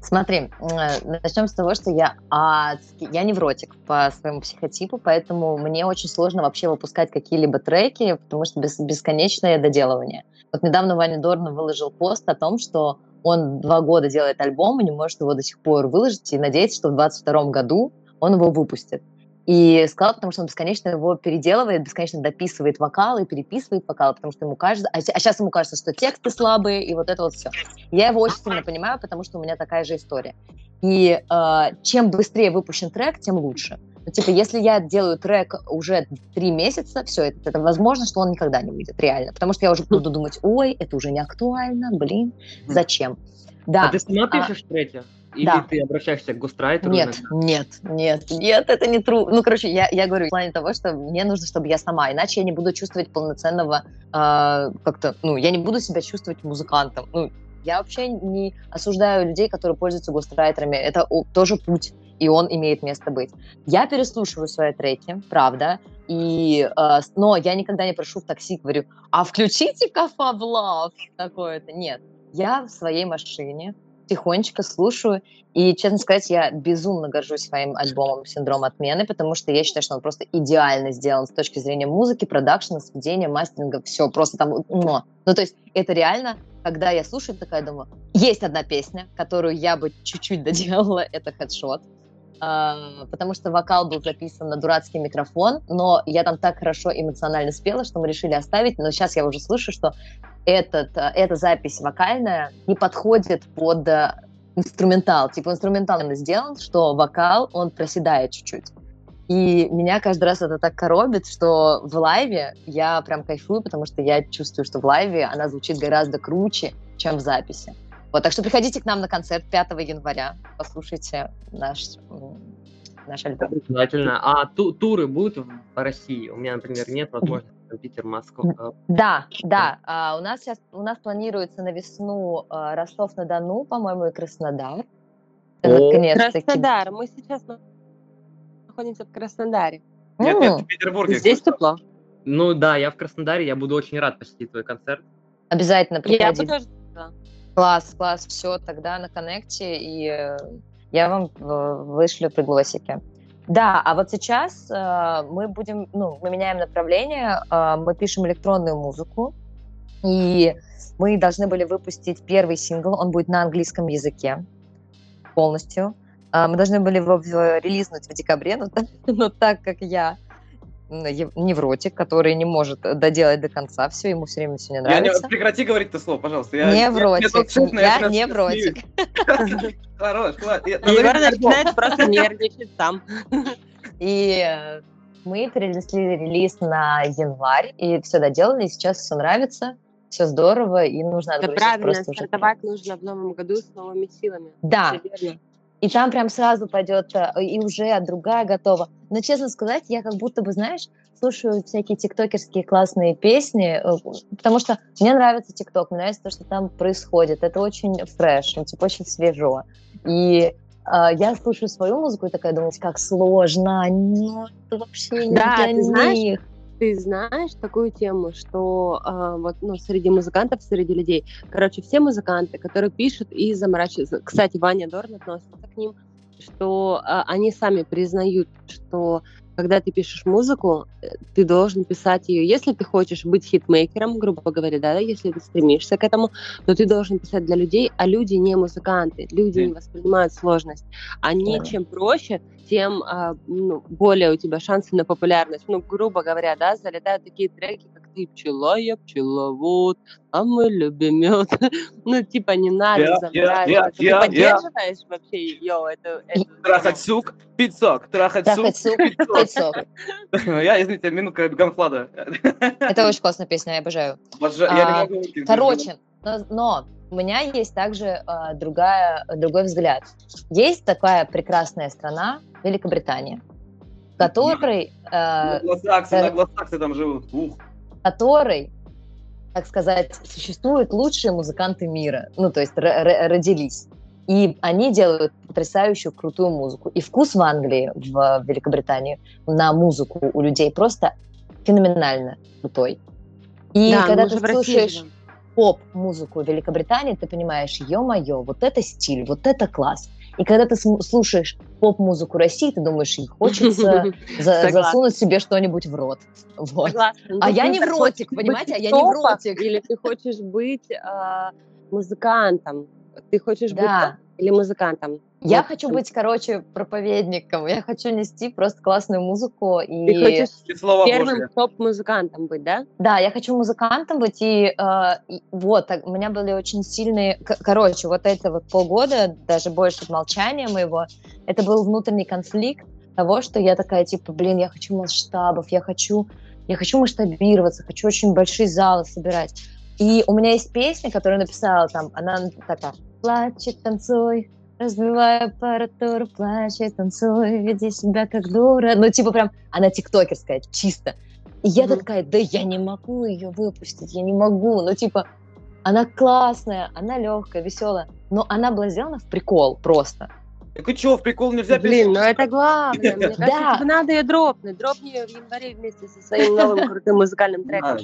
Speaker 2: Смотри, начнем с того, что я адский, я невротик по своему психотипу, поэтому мне очень сложно вообще выпускать какие-либо треки, потому что бес- бесконечное доделывание. Вот недавно Ваня Дорн выложил пост о том, что он два года делает альбом и не может его до сих пор выложить, и надеется, что в 22 году он его выпустит. И сказал, потому что он бесконечно его переделывает, бесконечно дописывает вокалы, переписывает вокалы, потому что ему кажется, а, сейчас ему кажется, что тексты слабые, и вот это вот все. Я его очень сильно понимаю, потому что у меня такая же история. И э, чем быстрее выпущен трек, тем лучше. Ну, типа, если я делаю трек уже три месяца, все, это, это возможно, что он никогда не выйдет, реально. Потому что я уже буду думать, ой, это уже не актуально, блин, зачем? Да.
Speaker 4: А ты сама
Speaker 2: а-
Speaker 4: пишешь треки? Или
Speaker 2: Да.
Speaker 4: ты обращаешься к густрайтеру?
Speaker 2: Нет, нет, нет, нет, это не true. Ну, короче, я, я говорю в плане того, что мне нужно, чтобы я сама, иначе я не буду чувствовать полноценного а, как-то, ну, я не буду себя чувствовать музыкантом. Ну, я вообще не осуждаю людей, которые пользуются гострайтерами. Это тоже путь, и он имеет место быть. Я переслушиваю свои треки, правда, и, э, но я никогда не прошу в такси, говорю, а включите-ка Fab Love такое-то. Нет, я в своей машине тихонечко слушаю, и, честно сказать, я безумно горжусь своим альбомом «Синдром отмены», потому что я считаю, что он просто идеально сделан с точки зрения музыки, продакшена, сведения, мастеринга, все, просто там, но. Ну, то есть это реально, когда я слушаю, такая думаю, есть одна песня, которую я бы чуть-чуть доделала, это «Headshot», а, потому что вокал был записан на дурацкий микрофон, но я там так хорошо эмоционально спела, что мы решили оставить, но сейчас я уже слышу, что этот, а, эта запись вокальная не подходит под а, инструментал. Типа инструментал именно сделан, что вокал, он проседает чуть-чуть. И меня каждый раз это так коробит, что в лайве я прям кайфую, потому что я чувствую, что в лайве она звучит гораздо круче, чем в записи. Вот, так что приходите к нам на концерт 5 января, послушайте наш, наш альбом.
Speaker 4: Обязательно. А ту туры будут в России? У меня, например, нет возможности Питер, Москва.
Speaker 2: Да, да. А, у нас сейчас у нас планируется на весну а, Ростов-на-Дону, по-моему, и Краснодар.
Speaker 3: Наконец-таки. Краснодар. Мы сейчас находимся в Краснодаре.
Speaker 1: Нет, нет, в Петербурге.
Speaker 3: Здесь тепло.
Speaker 4: Ну да, я в Краснодаре, я буду очень рад посетить твой концерт.
Speaker 2: Обязательно приходи.
Speaker 3: Я тоже, да.
Speaker 2: Класс, класс, все, тогда на коннекте, и э, я вам э, вышлю пригласики. Да, а вот сейчас э, мы будем, ну, мы меняем направление, э, мы пишем электронную музыку, и мы должны были выпустить первый сингл, он будет на английском языке полностью. Э, мы должны были его релизнуть в декабре, но, но так как я невротик, который не может доделать до конца все, ему все время все не нравится.
Speaker 1: Я не, прекрати говорить это слово, пожалуйста. Я,
Speaker 2: невротик, я, я, я невротик.
Speaker 1: Хорош.
Speaker 3: Егор начинает просто нервничать сам.
Speaker 2: И э, мы перенесли релиз на январь, и все доделали, и сейчас все нравится, все здорово, и нужно
Speaker 3: Это правильно, стартовать нужно в новом году с новыми силами.
Speaker 2: Да, и там прям сразу пойдет, э, и уже другая готова. Но, честно сказать, я как будто бы, знаешь, слушаю всякие тиктокерские классные песни, э, потому что мне нравится тикток, мне нравится то, что там происходит. Это очень фреш, ну, типа очень свежо. И Uh, я слушаю свою музыку и такая думаю, как сложно, ну, это вообще не
Speaker 3: да,
Speaker 2: для
Speaker 3: ты
Speaker 2: них.
Speaker 3: Знаешь, ты знаешь такую тему, что э, вот ну, среди музыкантов, среди людей, короче, все музыканты, которые пишут и заморачиваются, кстати, Ваня Дорн относится к ним, что э, они сами признают, что когда ты пишешь музыку, э, ты должен писать ее. Если ты хочешь быть хитмейкером, грубо говоря, да, если ты стремишься к этому, то ты должен писать для людей, а люди не музыканты, люди не воспринимают сложность. Они да. чем проще, тем а, ну, более у тебя шансы на популярность. Ну, грубо говоря, да, залетают такие треки, как ты пчела, я пчеловод, а мы любим мед. ну, типа, не надо yeah, забрать. Yeah, yeah, ты yeah, поддерживаешь yeah. вообще ее? Это, это...
Speaker 1: Трахать сук, пиццок, трахать сук, пиццок. Я, извините, минутка Ганфлада.
Speaker 2: Это очень классная песня, я обожаю.
Speaker 1: А,
Speaker 2: короче, но у меня есть также э, другая, другой взгляд. Есть такая прекрасная страна, Великобритания, которой... Э,
Speaker 1: англосаксы, э, англосаксы там живут. Ух.
Speaker 2: Которой, так сказать, существуют лучшие музыканты мира. Ну, то есть родились. И они делают потрясающую, крутую музыку. И вкус в Англии, в Великобритании на музыку у людей просто феноменально крутой. И да, когда ты слушаешь поп-музыку Великобритании, ты понимаешь, ё-моё, вот это стиль, вот это класс. И когда ты слушаешь поп-музыку России, ты думаешь, хочется за засунуть себе что-нибудь в рот. Вот.
Speaker 3: Согласна.
Speaker 2: А я не в ротик, понимаете? А я не в ротик.
Speaker 3: Или ты хочешь быть э, музыкантом, ты хочешь быть или музыкантом.
Speaker 2: Я вот. хочу быть, короче, проповедником. Я хочу нести просто классную музыку. И...
Speaker 3: Ты хочешь Слова первым топ-музыкантом быть, да?
Speaker 2: Да, я хочу музыкантом быть. И, э, и вот, у меня были очень сильные... Короче, вот это вот полгода, даже больше молчания моего, это был внутренний конфликт того, что я такая, типа, блин, я хочу масштабов, я хочу, я хочу масштабироваться, хочу очень большие залы собирать. И у меня есть песня, которую написала там, она такая, плачет, танцуй, разбивая аппаратуру, плачет, танцуй, веди себя как дура. Ну, типа прям, она тиктокерская, чисто. И я mm-hmm. такая, да я не могу ее выпустить, я не могу. Ну, типа, она классная, она легкая, веселая, но она была сделана в прикол просто.
Speaker 1: Так и что, в прикол нельзя
Speaker 3: Блин, ну это главное. Мне кажется, да. надо ее дропнуть. Дропни ее в январе вместе со своим новым крутым музыкальным треком.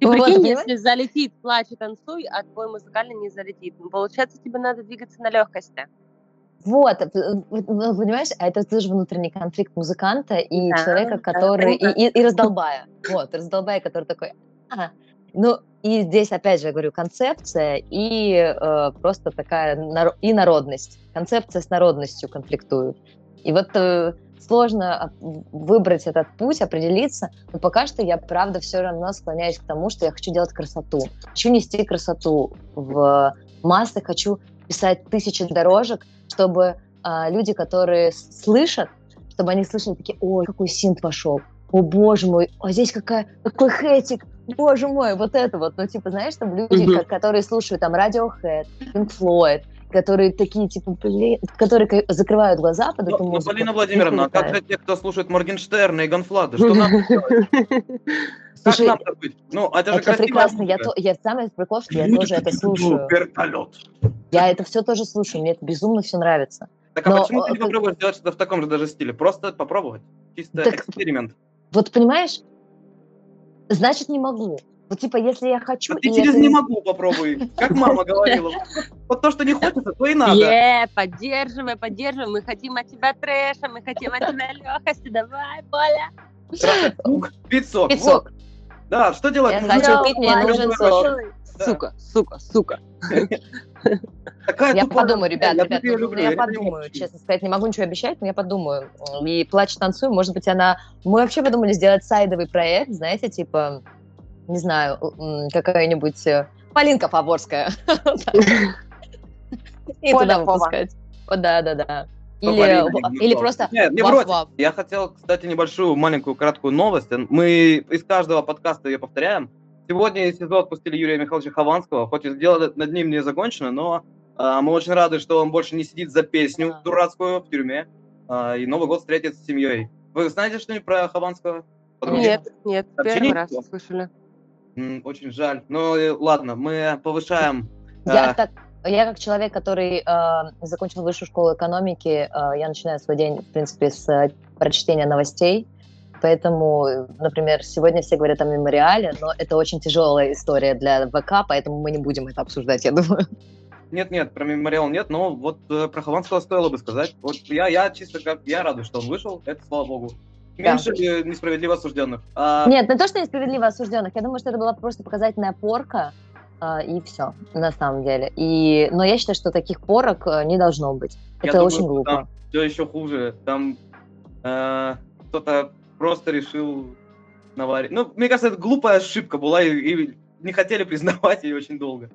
Speaker 3: Ты вот, прикинь, если залетит «Плачь и танцуй», а твой музыкальный не залетит. Ну, получается, тебе надо двигаться на легкости.
Speaker 2: Вот, понимаешь, а это тоже внутренний конфликт музыканта и да, человека, который... Да, и, и, и раздолбая. Вот, раздолбая, который такой... А, ну, и здесь, опять же, я говорю, концепция и э, просто такая... И народность. Концепция с народностью конфликтуют. И вот э, сложно выбрать этот путь, определиться, но пока что я, правда, все равно склоняюсь к тому, что я хочу делать красоту. Хочу нести красоту в массы, хочу писать тысячи дорожек, чтобы а, люди, которые слышат, чтобы они слышали такие, ой, какой синт вошел, о боже мой, а здесь какая, какой хэтик, боже мой, вот это вот, ну, типа, знаешь, там люди, ко- которые слушают там Radiohead, Pink Floyd, которые такие, типа, блин, которые закрывают глаза под эту
Speaker 1: Ну, ну,
Speaker 2: музыку.
Speaker 1: Полина Владимировна, а как же
Speaker 2: улетает.
Speaker 1: те, кто слушает Моргенштерна и Ганфлада? Что нам делать? Как
Speaker 2: Слушай,
Speaker 1: нам быть? Ну, это же
Speaker 2: Это прекрасно, я,
Speaker 1: музыка.
Speaker 2: то, я самый прикол, что я тоже это слушаю.
Speaker 1: «Ну, Вертолет.
Speaker 2: Я это все тоже слушаю, мне это безумно все нравится.
Speaker 1: Так а
Speaker 2: Но,
Speaker 1: почему ты
Speaker 2: э,
Speaker 1: не
Speaker 2: как-
Speaker 1: попробуешь сделать что-то в таком же даже стиле? Просто попробовать. Чисто
Speaker 2: Так-
Speaker 1: эксперимент.
Speaker 2: Вот понимаешь, значит не могу. Вот типа, если я хочу...
Speaker 1: А ты через
Speaker 2: это
Speaker 1: «не могу» попробуй. Как мама говорила. Вот то, что не хочется, то и надо.
Speaker 3: Е, поддерживай, поддерживай. Мы хотим от тебя трэша, мы хотим от тебя легкости. Давай, Поля.
Speaker 1: Пить сок.
Speaker 2: Пить сок.
Speaker 1: Да, что делать?
Speaker 2: Я хочу
Speaker 1: делать
Speaker 2: пить, мне нужен сок.
Speaker 3: Сука, сука, сука.
Speaker 1: Такая
Speaker 2: Я
Speaker 1: тупая
Speaker 2: подумаю, ребят,
Speaker 1: я
Speaker 2: ребят, ну,
Speaker 1: люблю,
Speaker 2: я подумаю, честно сказать, не могу ничего обещать, но я подумаю. И плачь, танцую, может быть, она... Мы вообще подумали сделать сайдовый проект, знаете, типа, не знаю, какая-нибудь э, Полинка Фаворская. И туда выпускать. О, Да, да, да. Или, или просто
Speaker 1: Нет, не
Speaker 2: ваф.
Speaker 1: Я хотел, кстати, небольшую, маленькую, краткую новость. Мы из каждого подкаста ее повторяем. Сегодня из СИЗО отпустили Юрия Михайловича Хованского. Хоть и дело над ним не закончено, но а, мы очень рады, что он больше не сидит за песню
Speaker 2: Да.
Speaker 1: дурацкую в тюрьме. а, и Новый год встретит с семьей. Вы знаете что-нибудь про Хованского? Подруги?
Speaker 3: Нет, нет,
Speaker 1: Вообще
Speaker 3: первый раз слышали.
Speaker 1: Очень жаль. Ну, э, ладно, мы повышаем...
Speaker 2: Я,
Speaker 1: а,
Speaker 2: так, я как человек, который э, закончил высшую школу экономики, э, я начинаю свой день, в принципе, с э, прочтения новостей. Поэтому, э, например, сегодня все говорят о мемориале, но это очень тяжелая история для ВК, поэтому мы не будем это обсуждать, я думаю.
Speaker 1: Нет, нет, про мемориал нет, но вот э, про Хованского стоило бы сказать. Вот я, я чисто как я радуюсь, что он вышел, это слава богу.
Speaker 2: Да.
Speaker 1: Меньше э, несправедливо осужденных. А,
Speaker 2: Нет, не то, что несправедливо осужденных, я думаю, что это была просто показательная порка, э, и все, на самом деле. И, но я считаю, что таких порок э, не должно быть.
Speaker 1: я
Speaker 2: Это
Speaker 1: думаю,
Speaker 2: очень глупо.
Speaker 1: Там все еще хуже. Там э, кто-то просто решил наварить. Ну, мне кажется, это глупая ошибка была, и, и не хотели признавать ее очень долго.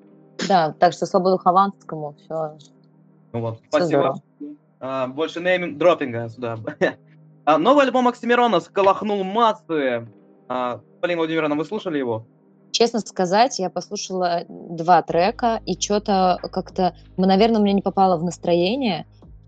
Speaker 2: Да, так что свободу Хованскому, все.
Speaker 1: Ну вот,
Speaker 2: Всё
Speaker 1: спасибо.
Speaker 2: здорово.
Speaker 1: А, больше нейминг дропинга сюда. А, новый альбом Оксимирона сколохнул массы. А, Полина Владимировна, вы слушали его?
Speaker 2: Честно сказать, я послушала два трека, и что-то как-то, ну, наверное, у меня не попало в настроение.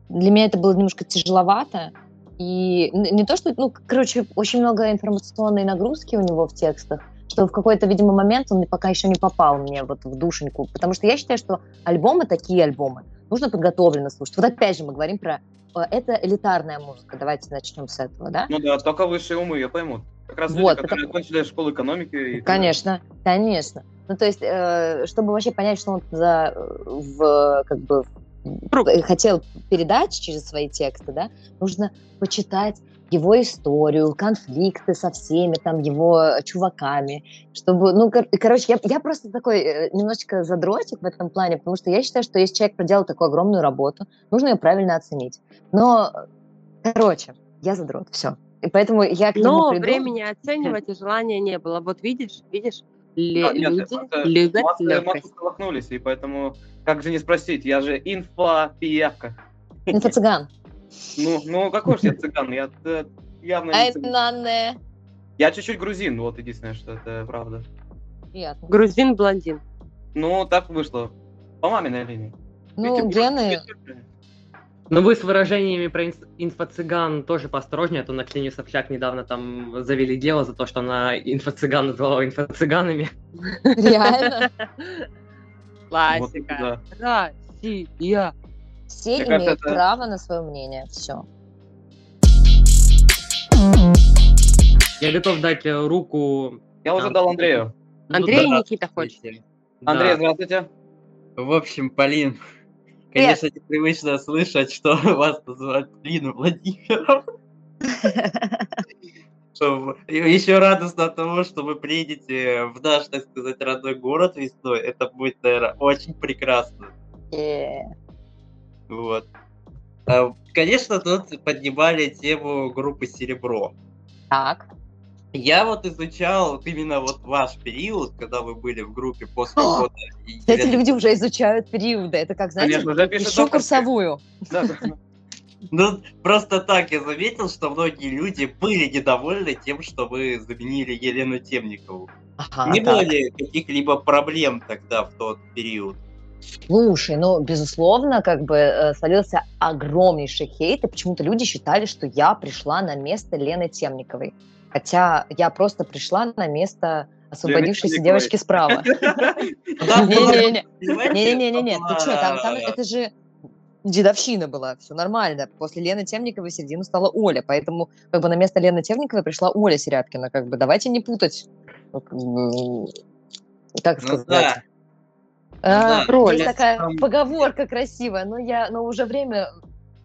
Speaker 2: Для меня это было немножко тяжеловато. И не то, что, ну, короче, очень много информационной нагрузки у него в текстах, что в какой-то, видимо, момент он пока еще не попал мне вот в душеньку. Потому что я считаю, что альбомы, такие альбомы, нужно подготовленно слушать. Вот опять же мы говорим про э, это элитарная музыка. Давайте начнем с этого, да?
Speaker 1: Ну да, только высшие умы ее поймут. Как раз
Speaker 2: Вот,
Speaker 1: люди, которые окончили школу экономики. и так далее.
Speaker 2: Конечно, конечно. Ну, то есть, э, чтобы вообще понять, что он за, э, в, как бы, в- хотел передать через свои тексты, да, нужно почитать его историю, конфликты со всеми там его чуваками, чтобы, ну, кор- короче, я, я просто такой э, немножечко задротик в этом плане, потому что я считаю, что если человек проделал такую огромную работу, нужно ее правильно оценить. Но, короче, я задрот, все. И поэтому я к нему
Speaker 3: Но
Speaker 2: приду.
Speaker 3: времени оценивать и желания не было. Вот видишь, видишь, ле-
Speaker 1: Да, нет,
Speaker 3: люди
Speaker 1: просто
Speaker 3: любят
Speaker 1: массы, массы
Speaker 3: легкость.
Speaker 1: столкнулись, и поэтому как же не спросить, я же инфопиявка.
Speaker 2: Инфо-цыган.
Speaker 1: Ну, ну какой же я цыган, я э, явно не цыган.
Speaker 2: Айнане.
Speaker 1: Я чуть-чуть грузин, вот единственное, что это правда.
Speaker 2: Приятно.
Speaker 3: Грузин-блондин.
Speaker 1: Ну, так вышло. По маминой линии.
Speaker 2: Ну,
Speaker 1: Видите,
Speaker 2: гены...
Speaker 4: Но вы с выражениями про инф- инфо-цыган тоже поосторожнее, а то на Ксению Собчак недавно там завели дело за то, что она инфо-цыган назвала инфо-цыганами.
Speaker 2: Реально.
Speaker 3: Классика. Россия.
Speaker 2: Все
Speaker 1: Мне кажется,
Speaker 2: имеют
Speaker 1: это-
Speaker 2: право на свое мнение. Все.
Speaker 4: Я готов дать э, руку...
Speaker 1: Я уже дал Андрею.
Speaker 4: ну,
Speaker 3: Андрей
Speaker 4: да,
Speaker 3: и Никита хочет.
Speaker 4: да.
Speaker 1: Андрей, здравствуйте.
Speaker 5: В общем, Полин, конечно, непривычно слышать, что вас называют Полину Владимировну. Что в- и Еще радостно от того, что вы приедете в наш, так сказать, родной город весной. Это будет, наверное, очень прекрасно.
Speaker 2: Э,
Speaker 5: Вот. А, Конечно, тут поднимали тему группы «Серебро».
Speaker 2: Так.
Speaker 5: Я вот изучал вот именно вот ваш период, когда вы были в группе после года.
Speaker 2: Кстати, люди уже изучают периоды. Это как, знаете,
Speaker 1: Конечно, пишут
Speaker 2: еще курсовую.
Speaker 1: Да,
Speaker 5: Ну, просто так я заметил, что многие люди были недовольны тем, что вы заменили Елену Темникову.
Speaker 2: Ага,
Speaker 5: Не
Speaker 2: так.
Speaker 5: было ли каких-либо проблем тогда, в тот период?
Speaker 2: Слушай, ну, безусловно, как бы э, свалился огромнейший хейт, и почему-то люди считали, что я пришла на место Лены Темниковой. Хотя я просто пришла на место освободившейся девочки справа.
Speaker 5: Было,
Speaker 2: Не-не-не,
Speaker 5: понимаете,
Speaker 2: не-не-не,
Speaker 5: там
Speaker 2: ты что, там, это же дедовщина была, все нормально. После Лены Темниковой середину стала Оля, поэтому как бы на место Лены Темниковой пришла Оля Серябкина, как бы давайте не путать. Как Как
Speaker 5: Ну
Speaker 2: сказать?
Speaker 5: Да, да.
Speaker 3: роли.
Speaker 2: Есть такая
Speaker 5: Там-
Speaker 2: поговорка красивая, но я, но уже время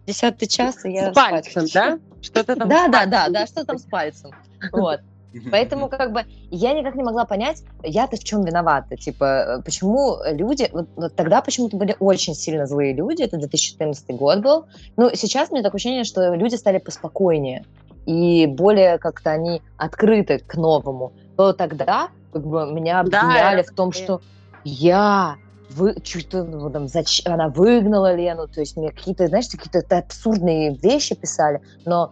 Speaker 2: десятый час, и я
Speaker 3: С пальцем,
Speaker 2: спать
Speaker 3: да? Что-то там.
Speaker 2: Да,
Speaker 3: с
Speaker 2: да, да, да, что там с пальцем. Вот. Поэтому как бы я никак не могла понять, я-то в чем виновата. Типа, э, почему люди... Вот, вот тогда почему-то были очень сильно злые люди, это 2014 год был. Ну, сейчас у меня такое ощущение, что люди стали поспокойнее и более как-то они открыты к новому. То тогда как бы меня
Speaker 3: Да,
Speaker 2: обвиняли
Speaker 3: это
Speaker 2: в том, что я вы, что-то ну, там, зач- она выгнала Лену, то есть мне какие-то, знаешь, какие-то абсурдные вещи писали, но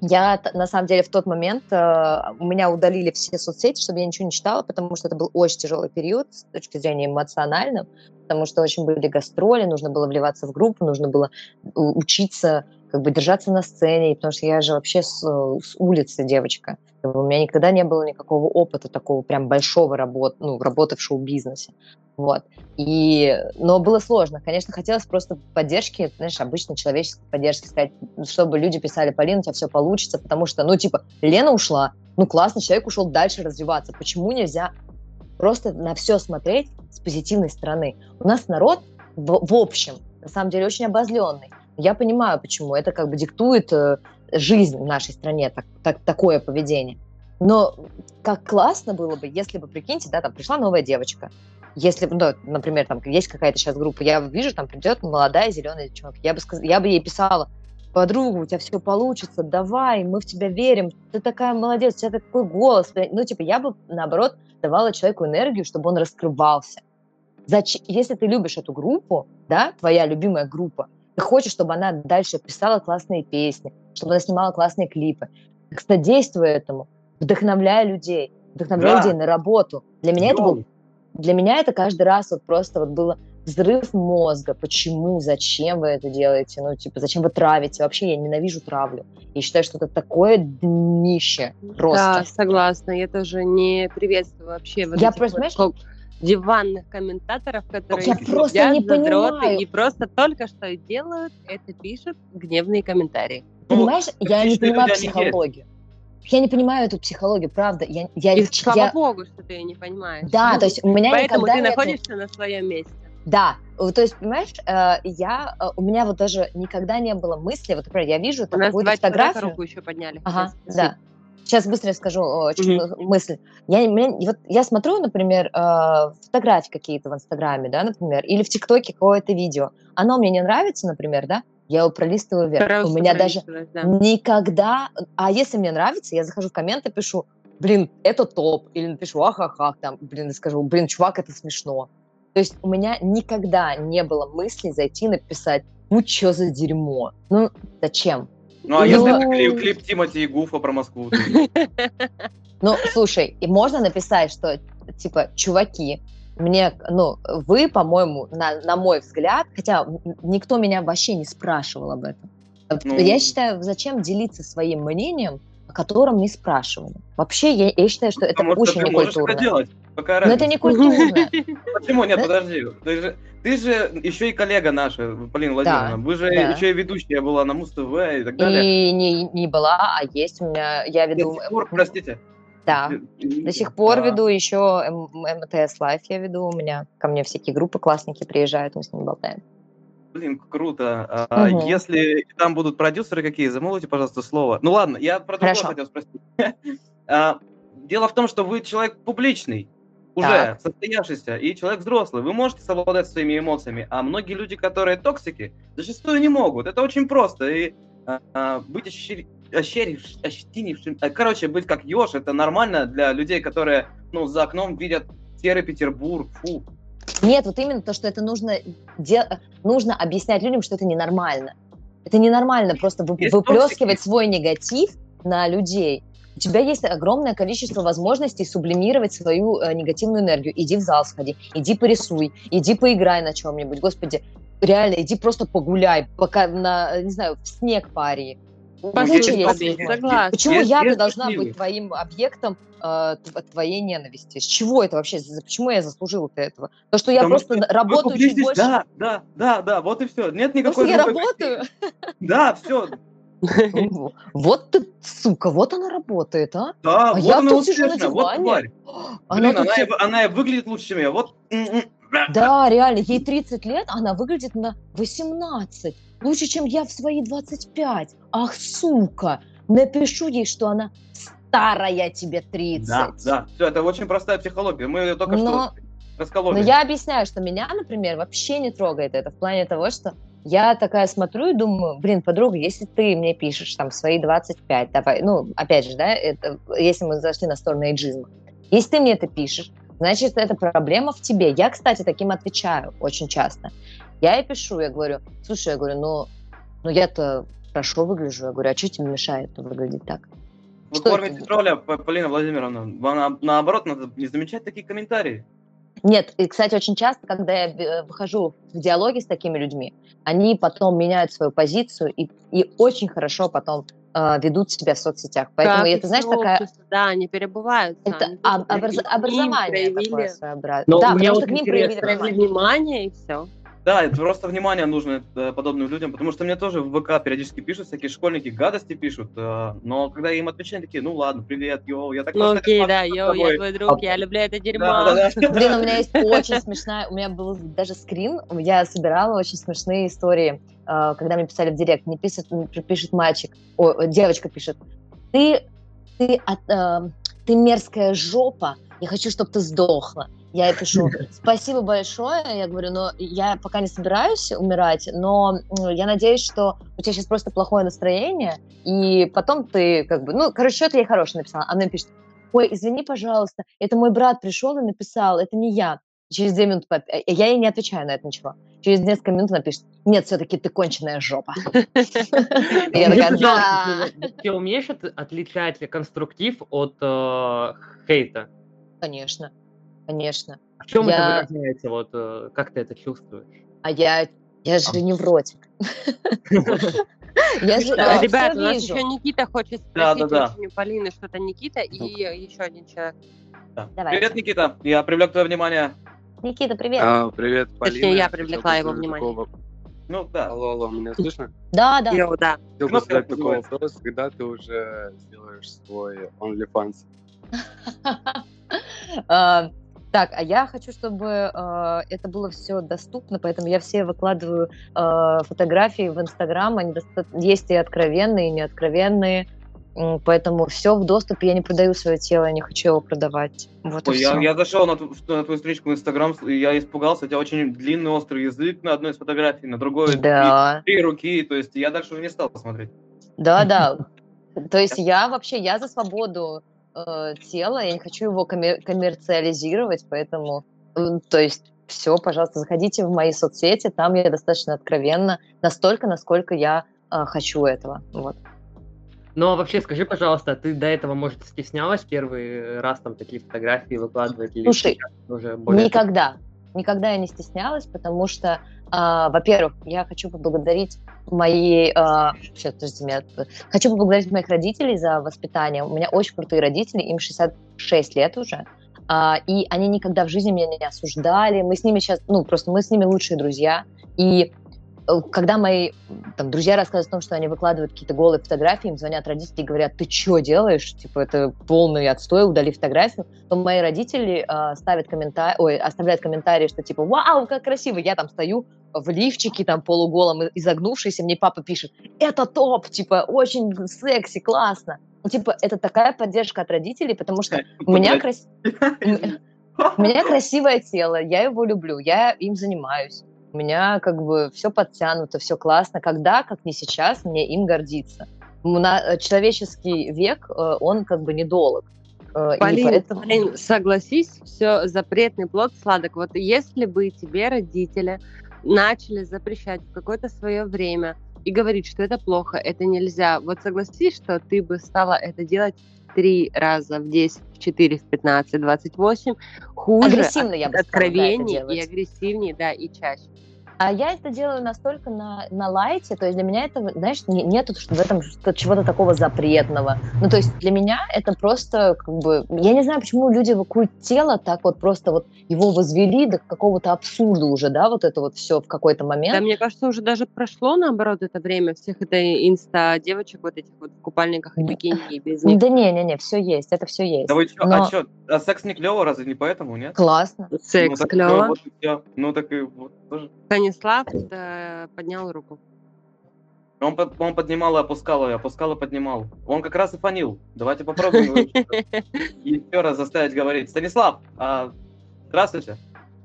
Speaker 2: я на самом деле в тот момент э, у меня удалили все соцсети, чтобы я ничего не читала, потому что это был очень тяжелый период с точки зрения эмоциональным, потому что очень были гастроли, нужно было вливаться в группу, нужно было у- учиться, как бы держаться на сцене, потому что я же вообще с, с улицы девочка. У меня никогда не было никакого опыта такого прям большого работы, ну, работы в шоу-бизнесе. Вот. И, но было сложно. Конечно, хотелось просто поддержки, знаешь, обычной человеческой поддержки, сказать, чтобы люди писали, Полина, у тебя все получится, потому что, ну, типа, Лена ушла, ну, классно, человек ушел дальше развиваться. Почему нельзя просто на все смотреть с позитивной стороны? У нас народ в, в общем, на самом деле, очень обозленный. Я понимаю, почему. Это как бы диктует э, жизнь в нашей стране, так, так, такое поведение. Но как классно было бы, если бы, прикиньте, да, там пришла новая девочка, если, бы, ну, например, там есть какая-то сейчас группа, я вижу, там придет молодая зеленая девчонка, я бы, сказ... я бы ей писала, подруга, у тебя все получится, давай, мы в тебя верим, ты такая молодец, у тебя такой голос. Ну, типа, я бы, наоборот, давала человеку энергию, чтобы он раскрывался. Зач... Если ты любишь эту группу, да, твоя любимая группа, ты хочешь, чтобы она дальше писала классные песни, чтобы она снимала классные клипы, так содействуй этому, вдохновляя людей, вдохновляя
Speaker 1: Да.
Speaker 2: людей на работу. Для меня это был для меня это каждый раз вот просто вот было взрыв мозга. Почему, зачем вы это делаете? Ну, типа, зачем вы травите? Вообще, я ненавижу травлю. Я считаю, что это такое днище
Speaker 3: Да,
Speaker 2: просто.
Speaker 3: согласна. Я тоже не приветствую вообще вот
Speaker 2: Я просто,
Speaker 3: вот
Speaker 2: знаешь-
Speaker 3: ко- диванных комментаторов, которые
Speaker 2: я просто не понимаю.
Speaker 3: и просто только что и делают, это пишут гневные комментарии.
Speaker 2: Понимаешь, я не понимаю психологию. Я не понимаю эту психологию, правда. Я, я,
Speaker 3: И
Speaker 2: я-
Speaker 3: слава богу, что ты ее не понимаешь.
Speaker 2: да,
Speaker 3: Ну,
Speaker 2: то есть у меня
Speaker 3: Поэтому
Speaker 2: никогда
Speaker 3: ты
Speaker 2: нету-
Speaker 3: находишься на своем месте.
Speaker 2: Да, то есть, понимаешь, э, я, э, у меня вот даже никогда не было мысли, вот, например, я вижу там какую-то фотографию,
Speaker 3: руку еще подняли.
Speaker 2: Ага,
Speaker 3: Сейчас,
Speaker 2: да. Сейчас быстро скажу мы- мысль. Я, меня- вот я смотрю, например, э, фотографии какие-то в Инстаграме, да, например, или в ТикТоке какое-то видео. Оно мне не нравится, например, да, я его пролистываю вверх.
Speaker 3: Просто
Speaker 2: У меня даже
Speaker 3: да.
Speaker 2: никогда... А если мне нравится, я захожу в комменты, пишу, блин, это топ, или напишу, ахахах, там, блин, скажу, блин, чувак, это смешно. То есть у меня никогда не было мысли зайти и написать, ну, что за дерьмо? Ну, зачем?
Speaker 1: Ну, а
Speaker 2: Ну-
Speaker 1: если это клип, клип Тимати и Гуфа про Москву?
Speaker 2: Ну, слушай, и можно написать, что, типа, чуваки, мне, ну, вы, по-моему, на, на мой взгляд, хотя никто меня вообще не спрашивал об этом. Вот
Speaker 1: Ну.
Speaker 2: Я считаю, зачем делиться своим мнением, о котором не спрашивали. Вообще, я, я считаю, что это
Speaker 1: Потому что
Speaker 2: очень
Speaker 1: ты можешь это
Speaker 2: некультурно.
Speaker 1: делать.
Speaker 2: Но это не культурно.
Speaker 1: Почему? Нет,
Speaker 2: Да.
Speaker 1: подожди. Ты же, ты же еще и коллега наша, Полина Владимировна. Вы же
Speaker 2: да.
Speaker 1: еще и ведущая была на Муз-ТВ и так далее.
Speaker 2: И не, не была, а есть у меня, я
Speaker 1: До
Speaker 2: веду...
Speaker 1: сих пор, простите.
Speaker 2: Да, до сих пор
Speaker 1: Да.
Speaker 2: веду еще МТС Live я веду, у меня ко мне всякие группы классненькие приезжают, мы с ними болтаем.
Speaker 1: Блин, круто. А
Speaker 2: Мгм.
Speaker 1: Если там будут продюсеры какие, замолвите, пожалуйста, слово. Ну ладно, я про другое
Speaker 2: Хорошо.
Speaker 1: хотел спросить. А, Дело в том, что вы человек публичный, уже
Speaker 2: Так.
Speaker 1: состоявшийся, и человек взрослый. Вы можете совладать своими эмоциями, а многие люди, которые токсики, зачастую не могут. Это очень просто. И а, быть ощерив- ощетинившим, а, короче, быть как еж, это нормально для людей, которые, ну, за окном видят серый Петербург, фу.
Speaker 2: Нет, вот именно то, что это нужно, де- нужно объяснять людям, что это ненормально. Это ненормально просто вы- выплескивать свой негатив на людей. У тебя есть огромное количество возможностей сублимировать свою э, негативную энергию. Иди в зал сходи, иди порисуй, иди поиграй на чем-нибудь. Господи, реально, иди просто погуляй, пока на, не знаю, в снег пари. Есть всего.
Speaker 3: согласна.
Speaker 2: Почему
Speaker 1: Есть-
Speaker 2: я
Speaker 1: есть
Speaker 2: должна
Speaker 1: счастливые.
Speaker 2: быть твоим объектом э, тв- твоей ненависти? С чего это вообще? Почему я заслужила этого? То, что я
Speaker 1: Потому
Speaker 2: просто
Speaker 1: что
Speaker 2: работаю чуть больше.
Speaker 1: Да, да, да, да, вот и все. Нет
Speaker 2: Потому что
Speaker 1: никакой
Speaker 2: я
Speaker 1: другой
Speaker 2: работаю.
Speaker 1: Да, все.
Speaker 2: Вот ты, сука, вот она работает, а?
Speaker 1: Да,
Speaker 2: А
Speaker 1: вот
Speaker 2: я
Speaker 1: она
Speaker 2: тут сижу на
Speaker 1: вот
Speaker 2: диване.
Speaker 1: тварь.
Speaker 2: Она
Speaker 1: Блин,
Speaker 2: тут
Speaker 1: она, и- она и выглядит лучше, чем я. Вот.
Speaker 2: Да, реально, ей 30 лет, а она выглядит на 18. Лучше, чем я в свои 25. Ах, сука! Напишу ей, что она старая тебе 30.
Speaker 1: Да, да. Все, это очень простая психология. Мы ее только
Speaker 2: Но-
Speaker 1: что раскололи.
Speaker 2: Но я объясняю, что меня, например, вообще не трогает это в плане того, что я такая смотрю и думаю, блин, подруга, если ты мне пишешь там свои 25, давай, ну, опять же, да, это, если мы зашли на сторону эйджизма, если ты мне это пишешь, значит, это проблема в тебе. Я, кстати, таким отвечаю очень часто. Я ей пишу, я говорю, слушай, я говорю, ну, ну я-то хорошо выгляжу, я говорю, а что тебе мешает выглядеть так?
Speaker 1: Вы
Speaker 2: что
Speaker 1: кормите
Speaker 2: это?
Speaker 1: тролля, Полина Владимировна. Вам на- наоборот надо не замечать такие комментарии.
Speaker 2: Нет, и, кстати, очень часто, когда я э, выхожу в диалоги с такими людьми, они потом меняют свою позицию и, и очень хорошо потом э, ведут себя в соцсетях. Поэтому
Speaker 3: Как
Speaker 2: это, знаешь, такая...
Speaker 3: общество, Да, они перебываются.
Speaker 2: Это
Speaker 3: они
Speaker 2: об- образ- образование
Speaker 3: проявили-
Speaker 2: такое своеобразное.
Speaker 4: Но
Speaker 2: Да,
Speaker 4: у меня
Speaker 2: потому
Speaker 4: вот
Speaker 2: что к ним проявили внимание.
Speaker 3: внимание, и все.
Speaker 1: Да, это просто внимание нужно э, подобным людям, потому что мне тоже в ВК периодически пишут, всякие школьники гадости пишут, э, но когда я им отвечаю, такие, ну ладно, привет, йоу, я так
Speaker 3: Ну окей, да, йоу,
Speaker 1: тобой».
Speaker 3: я твой друг, я люблю это дерьмо.
Speaker 1: Да, да, да.
Speaker 2: Блин, у меня есть очень смешная, у меня был даже скрин, я собирала очень смешные истории, э, когда мне писали в директ, мне пишет, пишет мальчик, о, девочка пишет, ты, ты, от- э, ты мерзкая жопа, я хочу, чтобы ты сдохла. Я ей пишу, спасибо большое, я говорю, но я пока не собираюсь умирать, но я надеюсь, что у тебя сейчас просто плохое настроение, и потом ты как бы, ну, короче, что-то я хорошее написала. Она мне пишет, ой, извини, пожалуйста, это мой брат пришел и написал, это не я. Через две минуты, поп- э, я ей не отвечаю на это ничего. Через несколько минут она пишет, нет, все-таки ты конченая жопа. Я такая, да,
Speaker 4: ты- умеешь от- отличать конструктив от э, хейта?
Speaker 2: конечно, конечно.
Speaker 4: В чем это
Speaker 2: Я-
Speaker 4: выражается? Вот э, как ты это чувствуешь?
Speaker 2: А я, я же невротик. Я же
Speaker 3: Э,
Speaker 2: я
Speaker 3: Ребят,
Speaker 2: всё
Speaker 3: у нас
Speaker 2: вижу.
Speaker 3: еще Никита хочет
Speaker 1: Да,
Speaker 3: спросить
Speaker 1: да, да.
Speaker 3: очень у Полины что-то Никита и еще один человек.
Speaker 1: Да. Привет, Никита, я привлек твое внимание.
Speaker 2: Никита, привет.
Speaker 6: А, привет, Полина.
Speaker 3: я
Speaker 6: Хотел
Speaker 3: привлекла
Speaker 6: бы
Speaker 3: его внимание.
Speaker 6: такого-
Speaker 1: Ну, да.
Speaker 6: Алло, алло, меня слышно?
Speaker 2: Да, да.
Speaker 3: Йоу, да.
Speaker 6: Хотел бы
Speaker 1: Кнопка
Speaker 6: задать такой вопрос, когда ты уже сделаешь свой OnlyFans?
Speaker 2: Так, а я хочу, чтобы а, это было все доступно, поэтому я все выкладываю а, фотографии в Инстаграм. Они доста- есть и откровенные, и неоткровенные. Поэтому все в доступе. Я не продаю свое тело, я не хочу его продавать. Вот
Speaker 1: Ой, я, я зашел на, ту- на твою страничку в Инстаграм, и я испугался, у тебя очень длинный острый язык на одной из фотографий, на другой
Speaker 2: Да,
Speaker 1: три, три руки, то есть я дальше уже не стал смотреть.
Speaker 2: да, да. То есть я вообще, я за свободу э, тела, я не хочу его коммер- коммерциализировать, поэтому, то есть все, пожалуйста, заходите в мои соцсети, там я достаточно откровенно, настолько, насколько я э, хочу этого. Вот.
Speaker 4: Но вообще скажи, пожалуйста, ты до этого, может, стеснялась первый раз там такие фотографии выкладывать? Или
Speaker 2: Слушай,
Speaker 4: сейчас уже более...
Speaker 2: Никогда. Никогда я не стеснялась, потому что, а, во-первых, я хочу поблагодарить мои... а, сейчас, подождите, меня... Хочу поблагодарить моих родителей за воспитание. У меня очень крутые родители, им 66 лет уже. а, и они никогда в жизни меня не осуждали. Мы с ними сейчас... Ну, просто мы с ними лучшие друзья. И э, когда мои там, друзья рассказывают о том, что они выкладывают какие-то голые фотографии, им звонят родители и говорят, ты что делаешь? Типа, это полный отстой, удали фотографию. То мои родители э, ставят комментарий, ой, оставляют комментарии, что типа, вау, как красиво. Я там стою в лифчике, там полуголом, и- изогнувшись, и мне папа пишет, это топ, типа, очень секси, классно. Ну, типа, это такая поддержка от родителей, потому что у меня, крас- у меня красивое тело, я его люблю, я им занимаюсь. У меня как бы все подтянуто, все классно. Когда, как не сейчас, мне им гордиться. Э, человеческий век, э, он как бы недолг. Э,
Speaker 3: Полин,
Speaker 2: поэтому-
Speaker 3: Полин, согласись, все запретный плод сладок. Вот если бы тебе родители начали запрещать в какое-то свое время и говорит, что это плохо, это нельзя. Вот согласись, что ты бы стала это делать три раза в 10, в 4, в 15, 28, хуже,
Speaker 2: Агрессивно я бы стала, да,
Speaker 3: откровеннее и агрессивнее, да, и чаще.
Speaker 2: А я это делаю настолько на, на лайте, то есть для меня это, знаешь, не- нету что в этом что- чего-то такого запретного. Ну, то есть для меня это просто, как бы, я не знаю, почему люди вокруг тела так вот просто вот его возвели до какого-то абсурда уже, да, вот это вот все в какой-то момент.
Speaker 3: Да, мне кажется, уже даже прошло, наоборот, это время всех этой инста-девочек вот этих вот в купальниках и бикини и без них.
Speaker 2: Да не-не-не, все есть, это все есть.
Speaker 1: Да вы чё,
Speaker 2: Но-
Speaker 1: а чё, а секс не клево, разве не поэтому, нет?
Speaker 2: Классно.
Speaker 3: Секс
Speaker 1: ну, так,
Speaker 3: клево.
Speaker 1: Вот, ну так и вот тоже.
Speaker 3: Станислав э, поднял руку.
Speaker 1: Он, под- он поднимал и опускал, и опускал и поднимал. Он как раз и фанил. Давайте попробуем еще раз заставить говорить. Станислав, а, здравствуйте.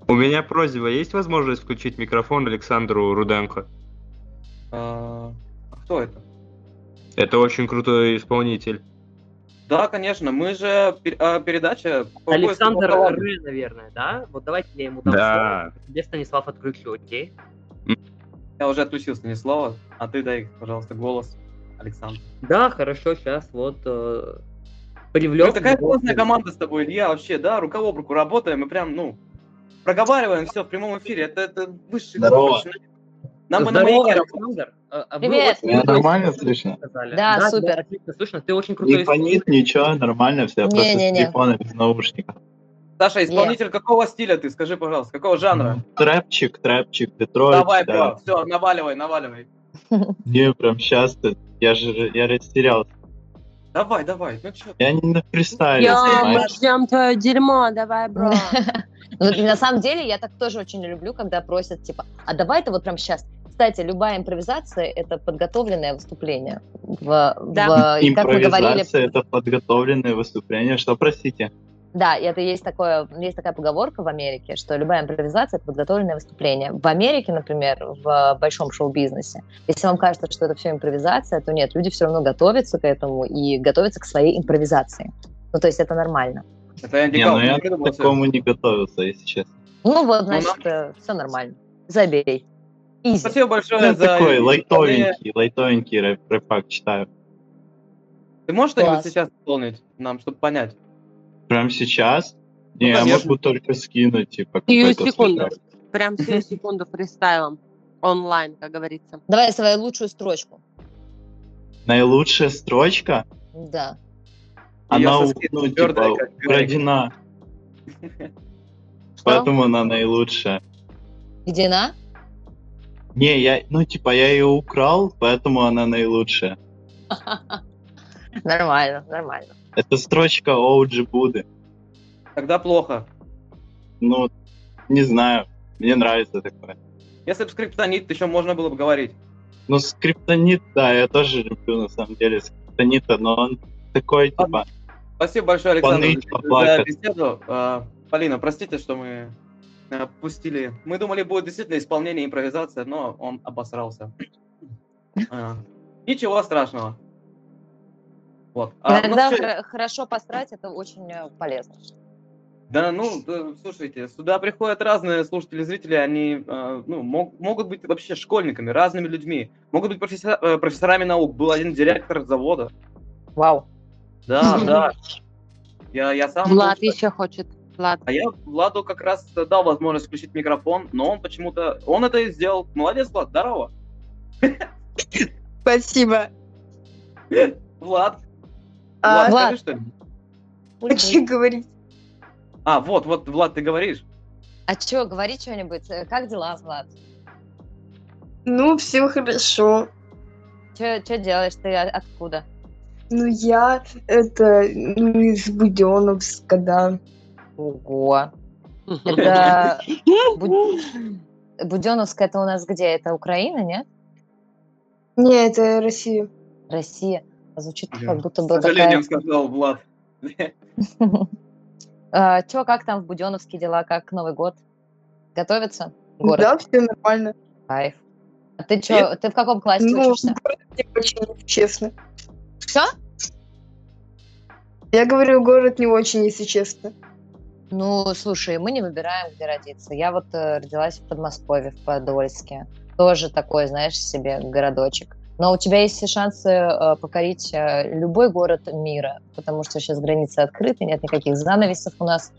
Speaker 7: У меня просьба, есть возможность включить микрофон Александру Руденко?
Speaker 1: А кто это?
Speaker 7: Это очень крутой исполнитель.
Speaker 1: Да, конечно, мы же а, передача...
Speaker 4: Александр
Speaker 1: нового-
Speaker 4: Р, наверное, да? Вот давайте я ему дам
Speaker 7: Да.
Speaker 4: слово. Тебе, Станислав, отключу, окей?
Speaker 1: Я уже отключил Станислава, а ты дай, пожалуйста, голос Александр.
Speaker 4: Да, хорошо, сейчас вот э,
Speaker 1: Ну,
Speaker 4: привлек.
Speaker 1: такая
Speaker 4: его.
Speaker 1: классная команда с тобой, Илья, вообще, да, рука об руку работаем, и прям, ну, проговариваем все в прямом эфире. Это, это высший
Speaker 8: Здорово.
Speaker 1: Нам бы на
Speaker 4: Здорово,
Speaker 1: маяке.
Speaker 4: Александр. А, а
Speaker 2: Привет.
Speaker 8: Меня нормально слышно?
Speaker 4: сказали.
Speaker 2: Да,
Speaker 4: тебя
Speaker 2: супер.
Speaker 4: отлично слышно. Ты очень крутой
Speaker 8: Не фонит, ничего, нормально все. Просто с
Speaker 2: Не-не-не.
Speaker 8: телефона без наушников.
Speaker 1: Саша, исполнитель какого стиля ты? Скажи, пожалуйста, какого жанра?
Speaker 8: Трэпчик, трэпчик, Детройт.
Speaker 1: Давай,
Speaker 8: да.
Speaker 1: бро, все, наваливай, наваливай.
Speaker 8: Не, прям сейчас я же я растерялся.
Speaker 1: Давай, давай, ну чё?
Speaker 8: Я не на фристайле,
Speaker 3: Я, ждем твое дерьмо, давай, бро.
Speaker 2: Ну, на самом деле я так тоже очень люблю, когда просят, типа, а давай ты вот прям сейчас. Кстати, любая импровизация – это подготовленное выступление. В,
Speaker 3: Да.
Speaker 2: в- и как мы говорили,
Speaker 8: Импровизация это подготовленное выступление. Что, простите?
Speaker 2: да, и это есть, такое, есть такая поговорка в Америке, что любая импровизация – это подготовленное выступление. В Америке, например, в большом шоу-бизнесе, если вам кажется, что это все импровизация, то нет, люди все равно готовятся к этому и готовятся к своей импровизации. Ну, то есть это нормально.
Speaker 1: Это я
Speaker 8: Не, ну я к такому не готовился, если честно.
Speaker 2: Ну вот,
Speaker 1: Ну,
Speaker 2: значит, все нормально. Забей. Изи.
Speaker 1: Спасибо большое
Speaker 8: Ну,
Speaker 1: за...
Speaker 8: такой лайтовенький, лайтовенький рэп, рэпак читаю.
Speaker 1: Ты можешь что-нибудь сейчас исполнить нам, чтобы понять?
Speaker 8: Прям сейчас? Не, я
Speaker 1: конечно.
Speaker 8: могу только скинуть, типа,
Speaker 3: Сию
Speaker 8: какой-то
Speaker 3: секунду.
Speaker 8: слушать.
Speaker 3: Прям сию секунду фристайлом. Онлайн, как говорится.
Speaker 2: Давай свою лучшую строчку.
Speaker 8: Наилучшая строчка,
Speaker 2: Да.
Speaker 8: Она, ну, типа, украдена. Поэтому она наилучшая.
Speaker 2: Где на?
Speaker 8: Не, я, ну, типа, я ее украл, поэтому она наилучшая.
Speaker 2: Нормально, нормально.
Speaker 8: Это строчка Оуджи Буды.
Speaker 1: Тогда плохо.
Speaker 8: Ну, не знаю, мне нравится такое.
Speaker 1: Если бы скриптонит, еще можно было бы говорить.
Speaker 8: Ну, скриптонит, да, я тоже люблю, на самом деле, скриптонита, но он такой, типа,
Speaker 1: Спасибо большое, Александр,
Speaker 8: Поныть,
Speaker 1: за беседу. А, Полина, простите, что мы пустили. Мы думали, будет действительно исполнение, импровизация, но он обосрался. А, Ничего страшного. Вот. А, ну,
Speaker 2: Иногда
Speaker 1: всё,
Speaker 2: хор- хорошо посрать, это очень э, полезно.
Speaker 1: Да, ну, да, слушайте, сюда приходят разные слушатели, зрители, они э, ну, мог- могут быть вообще школьниками, разными людьми, могут быть профессо- э, профессорами наук. Был один директор завода.
Speaker 2: Вау.
Speaker 1: Да, да. Я, я сам...
Speaker 3: Влад
Speaker 1: был-
Speaker 3: еще хочет. Влад.
Speaker 1: А я Владу как раз дал возможность включить микрофон, но он почему-то... Он это и сделал. Молодец, Влад, здорово.
Speaker 9: Спасибо.
Speaker 1: Влад.
Speaker 9: А,
Speaker 1: Влад,
Speaker 2: Влад.
Speaker 1: скажи что-нибудь.
Speaker 9: Очень говорить.
Speaker 1: А, вот, вот, Влад, ты говоришь.
Speaker 2: А что, говори что-нибудь. Как дела, Влад?
Speaker 9: Ну, все хорошо.
Speaker 2: Что делаешь? Ты о- откуда?
Speaker 9: Ну, я это ну, из Буденовска, да.
Speaker 2: Ого. Это Бу- Буденовск, это у нас где? Это Украина, нет?
Speaker 9: Не, это Россия.
Speaker 2: Россия. Звучит
Speaker 1: Да.
Speaker 2: как будто
Speaker 1: С
Speaker 2: бы
Speaker 1: сожалением
Speaker 2: такая...
Speaker 1: сказал Влад.
Speaker 2: Че, как там в Буденовске дела? Как Новый год? Готовится? Город?
Speaker 9: Да, все нормально.
Speaker 2: Кайф. А ты что, ты в каком классе
Speaker 9: Ну,
Speaker 2: учишься?
Speaker 9: город не очень, если честно.
Speaker 2: Что?
Speaker 9: Я говорю, город не очень, если честно.
Speaker 2: Ну, слушай, мы не выбираем, где родиться. Я вот э, родилась в Подмосковье, в Подольске. тоже такой, знаешь, себе городочек. Но у тебя есть все шансы э, покорить э, любой город мира, потому что сейчас границы открыты, нет никаких занавесов у нас,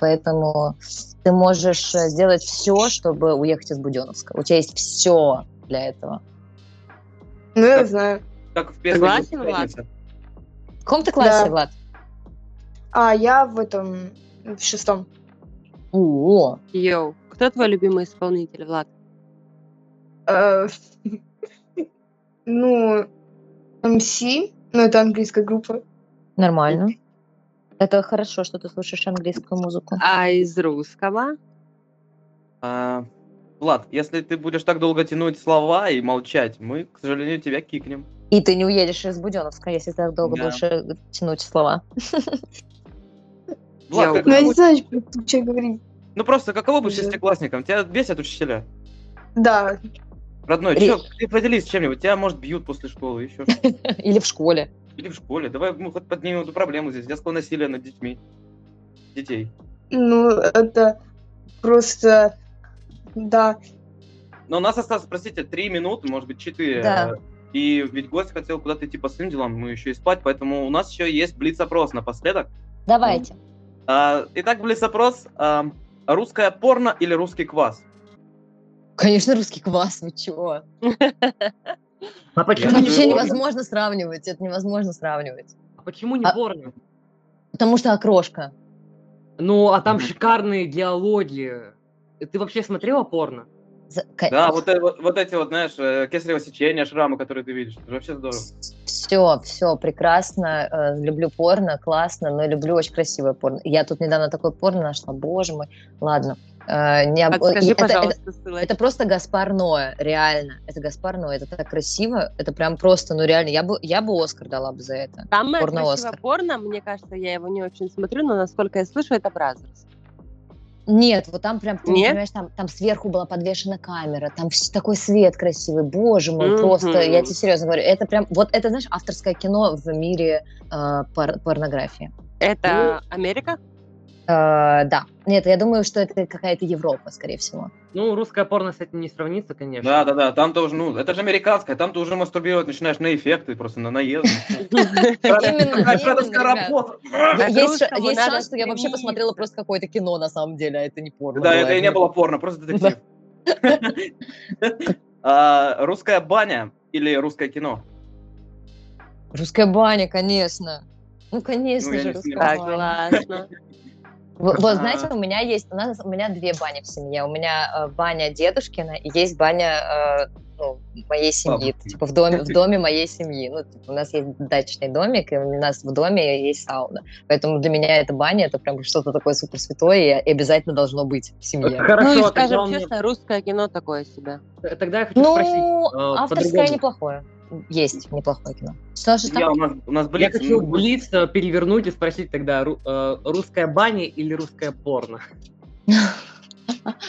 Speaker 2: поэтому ты можешь э, сделать все, чтобы уехать из Буденновска. У тебя есть все для этого.
Speaker 9: Ну, я
Speaker 1: Как-
Speaker 9: знаю.
Speaker 1: Как в
Speaker 3: Согласен,
Speaker 1: «Будет пятница».
Speaker 2: В каком ты классе,
Speaker 9: Да.
Speaker 2: Влад?
Speaker 9: А я в этом, в шестом.
Speaker 2: О,
Speaker 3: Йоу, кто твой любимый исполнитель, Влад?
Speaker 9: Э, Ну, MC, ну, это английская группа.
Speaker 2: нормально. Это хорошо, что ты слушаешь английскую музыку.
Speaker 3: А из русского?
Speaker 1: А, Влад, если ты будешь так долго тянуть слова и молчать, мы, к сожалению, тебя кикнем.
Speaker 2: И ты не уедешь из Буденновска, если ты так долго
Speaker 1: Да.
Speaker 2: будешь э, тянуть слова.
Speaker 1: Влад,
Speaker 3: Я
Speaker 1: как-
Speaker 9: Ну, я не знаю, что говорить.
Speaker 1: ну просто каково быть шестиклассником? Тебя бесят учителя?
Speaker 9: Да,
Speaker 1: Родной,
Speaker 2: Ри-
Speaker 1: чё, ты поделись чем-нибудь, тебя, может, бьют после школы, еще
Speaker 2: Или в школе.
Speaker 1: Или в школе. Давай мы хоть поднимем эту проблему здесь, детского насилия над детьми. Детей.
Speaker 9: ну, это просто, да,
Speaker 1: Но у нас осталось, простите, три минуты, может быть, четыре.
Speaker 2: Да.
Speaker 1: И ведь гость хотел куда-то идти по своим делам, мы еще и спать, поэтому у нас еще есть блиц-опрос напоследок.
Speaker 2: Давайте.
Speaker 1: А, итак, блиц-опрос. а, русское порно или русский квас?
Speaker 2: Конечно, русский квас, вы чего?
Speaker 4: А почему не
Speaker 2: Вообще невозможно сравнивать, это невозможно сравнивать.
Speaker 4: А почему не
Speaker 2: А-
Speaker 4: порно?
Speaker 2: Потому что окрошка.
Speaker 4: Ну, а там шикарные диалоги. Ты вообще смотрела порно?
Speaker 1: Да, вот, э- вот, вот эти вот, знаешь, э, кесарево сечение, шрамы, которые ты видишь. Это вообще здорово.
Speaker 2: Все, все прекрасно. э, Люблю порно, классно, но люблю очень красивое порно. Я тут недавно такое порно нашла, боже мой. Ладно. Не об-
Speaker 3: Подскажи,
Speaker 2: и это- это-
Speaker 3: пожалуйста, ссылочку.
Speaker 2: Это просто Гаспар Ноэ, реально. Это Гаспар Ноэ, это так красиво, это прям просто, ну реально, я бы, я бы Оскар дала бы за это.
Speaker 3: Самое
Speaker 2: порно
Speaker 3: красивое
Speaker 2: Оскар.
Speaker 3: порно, мне кажется, я его не очень смотрю, но насколько я слышу, это Brazzers.
Speaker 2: Нет, вот там прям, ты не
Speaker 3: Нет?
Speaker 2: понимаешь, там, там сверху была подвешена камера, там такой свет красивый, боже мой,
Speaker 3: Мгм.
Speaker 2: просто, я тебе серьезно говорю, это прям, вот это, знаешь, авторское кино в мире э, пор- порнографии.
Speaker 3: Это Америка?
Speaker 2: Э, да, нет, я думаю, что это какая-то Европа, скорее всего.
Speaker 4: Ну, русское порно с этим не сравнится, конечно.
Speaker 1: Да, да, да, там тоже, ну, это же американское, там ты уже мастурбировать начинаешь на эффекты, просто на наезд.
Speaker 2: Именно,
Speaker 1: работа.
Speaker 2: Есть, шанс, что я вообще посмотрела просто какое-то кино на самом деле, а это не порно.
Speaker 1: Да, это и не было порно, просто детектив. А, Русская баня или русское кино?
Speaker 2: Русская баня, конечно. Ну, конечно
Speaker 1: Ну,
Speaker 2: же, русская баня.
Speaker 3: Согласна.
Speaker 1: А.
Speaker 2: знаете, у меня есть, у нас, у меня две бани в семье. У меня э, баня дедушкина и есть баня э, ну, моей семьи,
Speaker 1: Бабушкина.
Speaker 2: типа в доме, в доме моей семьи. Ну, типа, у нас есть дачный домик, и у нас в доме есть сауна. Поэтому для меня эта баня это прям что-то такое супер святое и обязательно должно быть в семье.
Speaker 4: Хорошо,
Speaker 3: Ну и
Speaker 4: тогда
Speaker 3: скажем честно, русское кино такое себе.
Speaker 4: Тогда я хочу
Speaker 2: Ну,
Speaker 4: спросить. э,
Speaker 2: авторское
Speaker 4: по-другому.
Speaker 2: неплохое. Есть неплохое кино. Что же
Speaker 1: Я,
Speaker 2: там?
Speaker 1: у нас, у нас
Speaker 4: Я
Speaker 1: блиц.
Speaker 4: хочу
Speaker 1: ну,
Speaker 4: блиц э, перевернуть и спросить тогда, ру- э, русская баня или русское порно?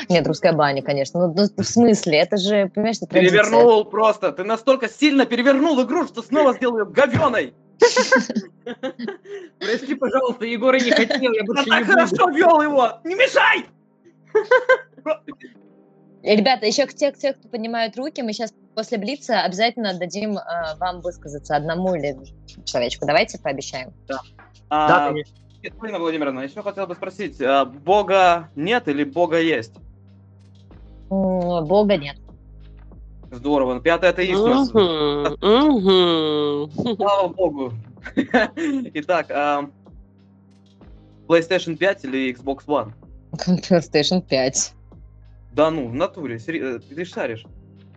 Speaker 2: Нет, русская баня, конечно. Ну, ну, в смысле, это же, понимаешь, это традиция.
Speaker 1: Перевернул просто. Ты настолько сильно перевернул игру, что снова сделал ее говеной.
Speaker 4: Прости, пожалуйста, Егора не хотел, я
Speaker 1: Я
Speaker 4: больше
Speaker 1: так
Speaker 4: не буду.
Speaker 1: хорошо вел его. Не мешай!
Speaker 2: Ребята, еще к те, к те, кто поднимают руки, мы сейчас после Блица обязательно дадим э, вам высказаться одному или человечку. Давайте пообещаем.
Speaker 4: Да,
Speaker 1: А,
Speaker 4: конечно.
Speaker 1: Полина Владимировна, еще хотел бы спросить, а, Бога нет или Бога есть?
Speaker 2: Бога нет.
Speaker 1: Здорово. Пятый атеист у нас. Слава Богу. Итак, а, PlayStation 5 или Xbox One?
Speaker 2: PlayStation 5.
Speaker 1: Да ну, в натуре, э, ты шаришь.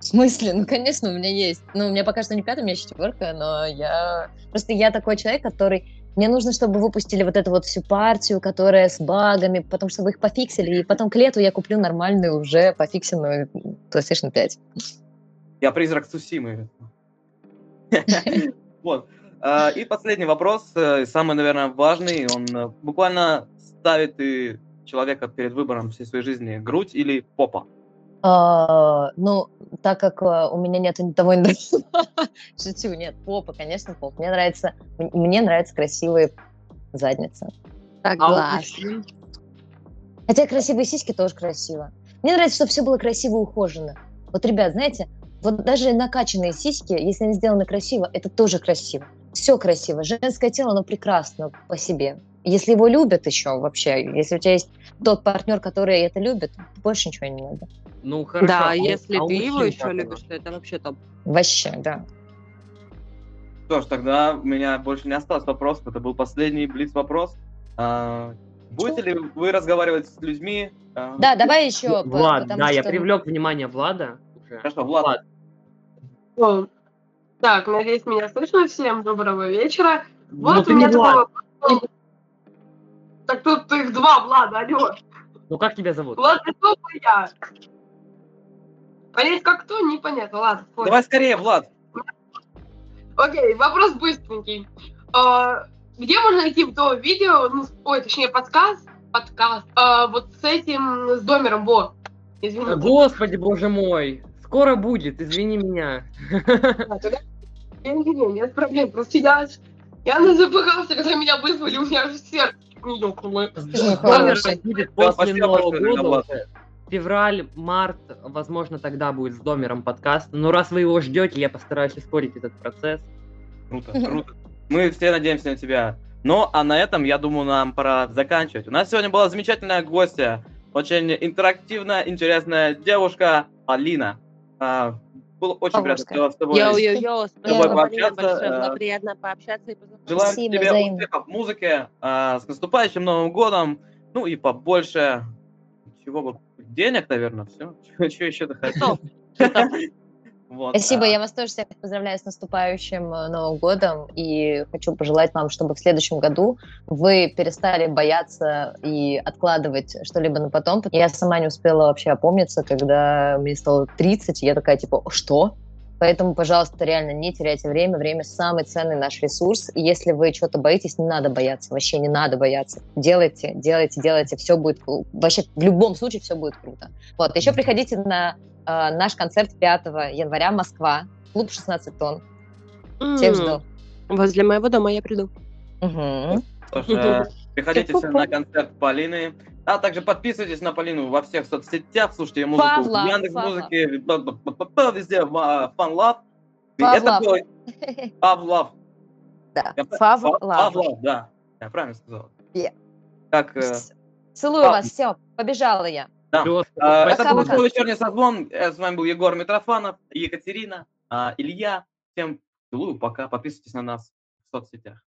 Speaker 2: В смысле? Ну, конечно, у меня есть. Ну, у меня пока что не пятая, у меня четверка, но я... Просто я такой человек, который... Мне нужно, чтобы выпустили вот эту вот всю партию, которая с багами, потом, чтобы их пофиксили, и потом к лету я куплю нормальную уже пофиксенную PlayStation 5.
Speaker 1: Я призрак Сусимы. Вот. А, И последний вопрос, э, самый, наверное, важный. Он э, буквально ставит человека перед выбором всей своей жизни. Грудь или попа?
Speaker 2: А, ну, так как а, у меня нет ни того, ни другого. Шучу, нет, попа, конечно, поп. Мне нравится, мне нравятся красивые задницы.
Speaker 4: А
Speaker 3: Согласна.
Speaker 2: Хотя красивые сиськи тоже красиво. Мне нравится, чтобы все было красиво и ухожено. Вот, ребят, знаете, вот даже накачанные сиськи, если они сделаны красиво, это тоже красиво. Все красиво. Женское тело, оно прекрасно по себе. Если его любят еще вообще, если у тебя есть тот партнер, который это любит, больше ничего не надо.
Speaker 4: Ну, хорошо.
Speaker 3: Да,
Speaker 4: а
Speaker 3: если
Speaker 4: а
Speaker 3: ты его еще любишь, то это вообще топ.
Speaker 2: Вообще, да.
Speaker 1: Что ж, тогда у меня больше не осталось вопросов. Это был последний блиц-вопрос. А, будете ли вы разговаривать с людьми? а,
Speaker 2: Да, давай еще.
Speaker 4: Влад, да, я
Speaker 2: что-
Speaker 4: привлек внимание Влада.
Speaker 1: Хорошо, Влад.
Speaker 10: О, Так, надеюсь, меня слышно. Всем доброго вечера.
Speaker 4: Ну,
Speaker 10: Вот у меня
Speaker 4: не
Speaker 10: такой
Speaker 4: Влад.
Speaker 10: вопрос. Так тут их два Влада, алло.
Speaker 4: Ну, как тебя зовут?
Speaker 10: Влад, это кто я? Понять как кто, непонятно. Ладно, понял.
Speaker 1: Давай скорее, Влад.
Speaker 10: Окей, вопрос быстренький. А, где можно найти то видео, ну, ой, точнее, подкаст, подкаст, а, вот с этим, с домером, во, извините.
Speaker 4: Господи, боже мой. Скоро будет, извини меня.
Speaker 10: Тогда- Не, не, не, нет проблем, просто я, я запыхался, когда меня вызвали, у меня аж сердце не ёкнуло.
Speaker 4: Домер будет после Нового года. Февраль, март, возможно, тогда будет с Домером подкаст. Но раз вы его ждете, я постараюсь ускорить этот процесс.
Speaker 1: Круто, круто. Мы все надеемся на тебя. Ну, а на этом, я думаю, нам пора заканчивать. У нас сегодня была замечательная гостья, очень интерактивная, интересная девушка Алина. А, было очень приятно
Speaker 2: Павловская.
Speaker 1: с тобой.
Speaker 3: Йоу-йоу-йоу, спасибо,
Speaker 1: тобой
Speaker 3: Марина,
Speaker 1: пообщаться,
Speaker 3: большое, было
Speaker 1: э,
Speaker 3: приятно пообщаться и познакомиться.
Speaker 1: Желаем
Speaker 2: Спасибо,
Speaker 1: тебе
Speaker 2: взаимно.
Speaker 1: успехов в музыке, а, с наступающим Новым годом, ну и побольше чего бы денег, наверное, все. Что еще ты хотел? Вот,
Speaker 2: Спасибо,
Speaker 1: а,
Speaker 2: я вас тоже всех поздравляю с наступающим э, Новым годом и хочу пожелать вам, чтобы в следующем году вы перестали бояться и откладывать что-либо на потом. Я сама не успела вообще опомниться, когда мне стало 30, и я такая типа, что? Поэтому, пожалуйста, реально не теряйте время. Время самый ценный наш ресурс. И если вы что-то боитесь, не надо бояться. Вообще не надо бояться. Делайте, делайте, делайте. Все будет... Вообще в любом случае все будет круто. Вот. Еще приходите на э, наш концерт 5 января Москва. Клуб 16 тонн. Всех жду.
Speaker 3: Возле моего дома я приду.
Speaker 1: Ж, э, приходите на концерт Полины. А также подписывайтесь на Полину во всех соцсетях, слушайте ее музыку
Speaker 2: Фавлав,
Speaker 1: в Яндекс музыке, везде Фанлав. Это был Фавлав.
Speaker 2: Да. Фавлав,
Speaker 1: да. Я правильно сказал. Как, э,
Speaker 2: Целую вас, все, побежала я.
Speaker 1: да. А, Это был. «Свой вечерний созвон. Э, С вами был Егор Митрофанов, Екатерина, а, Илья. Всем целую, пока. Подписывайтесь на нас в соцсетях.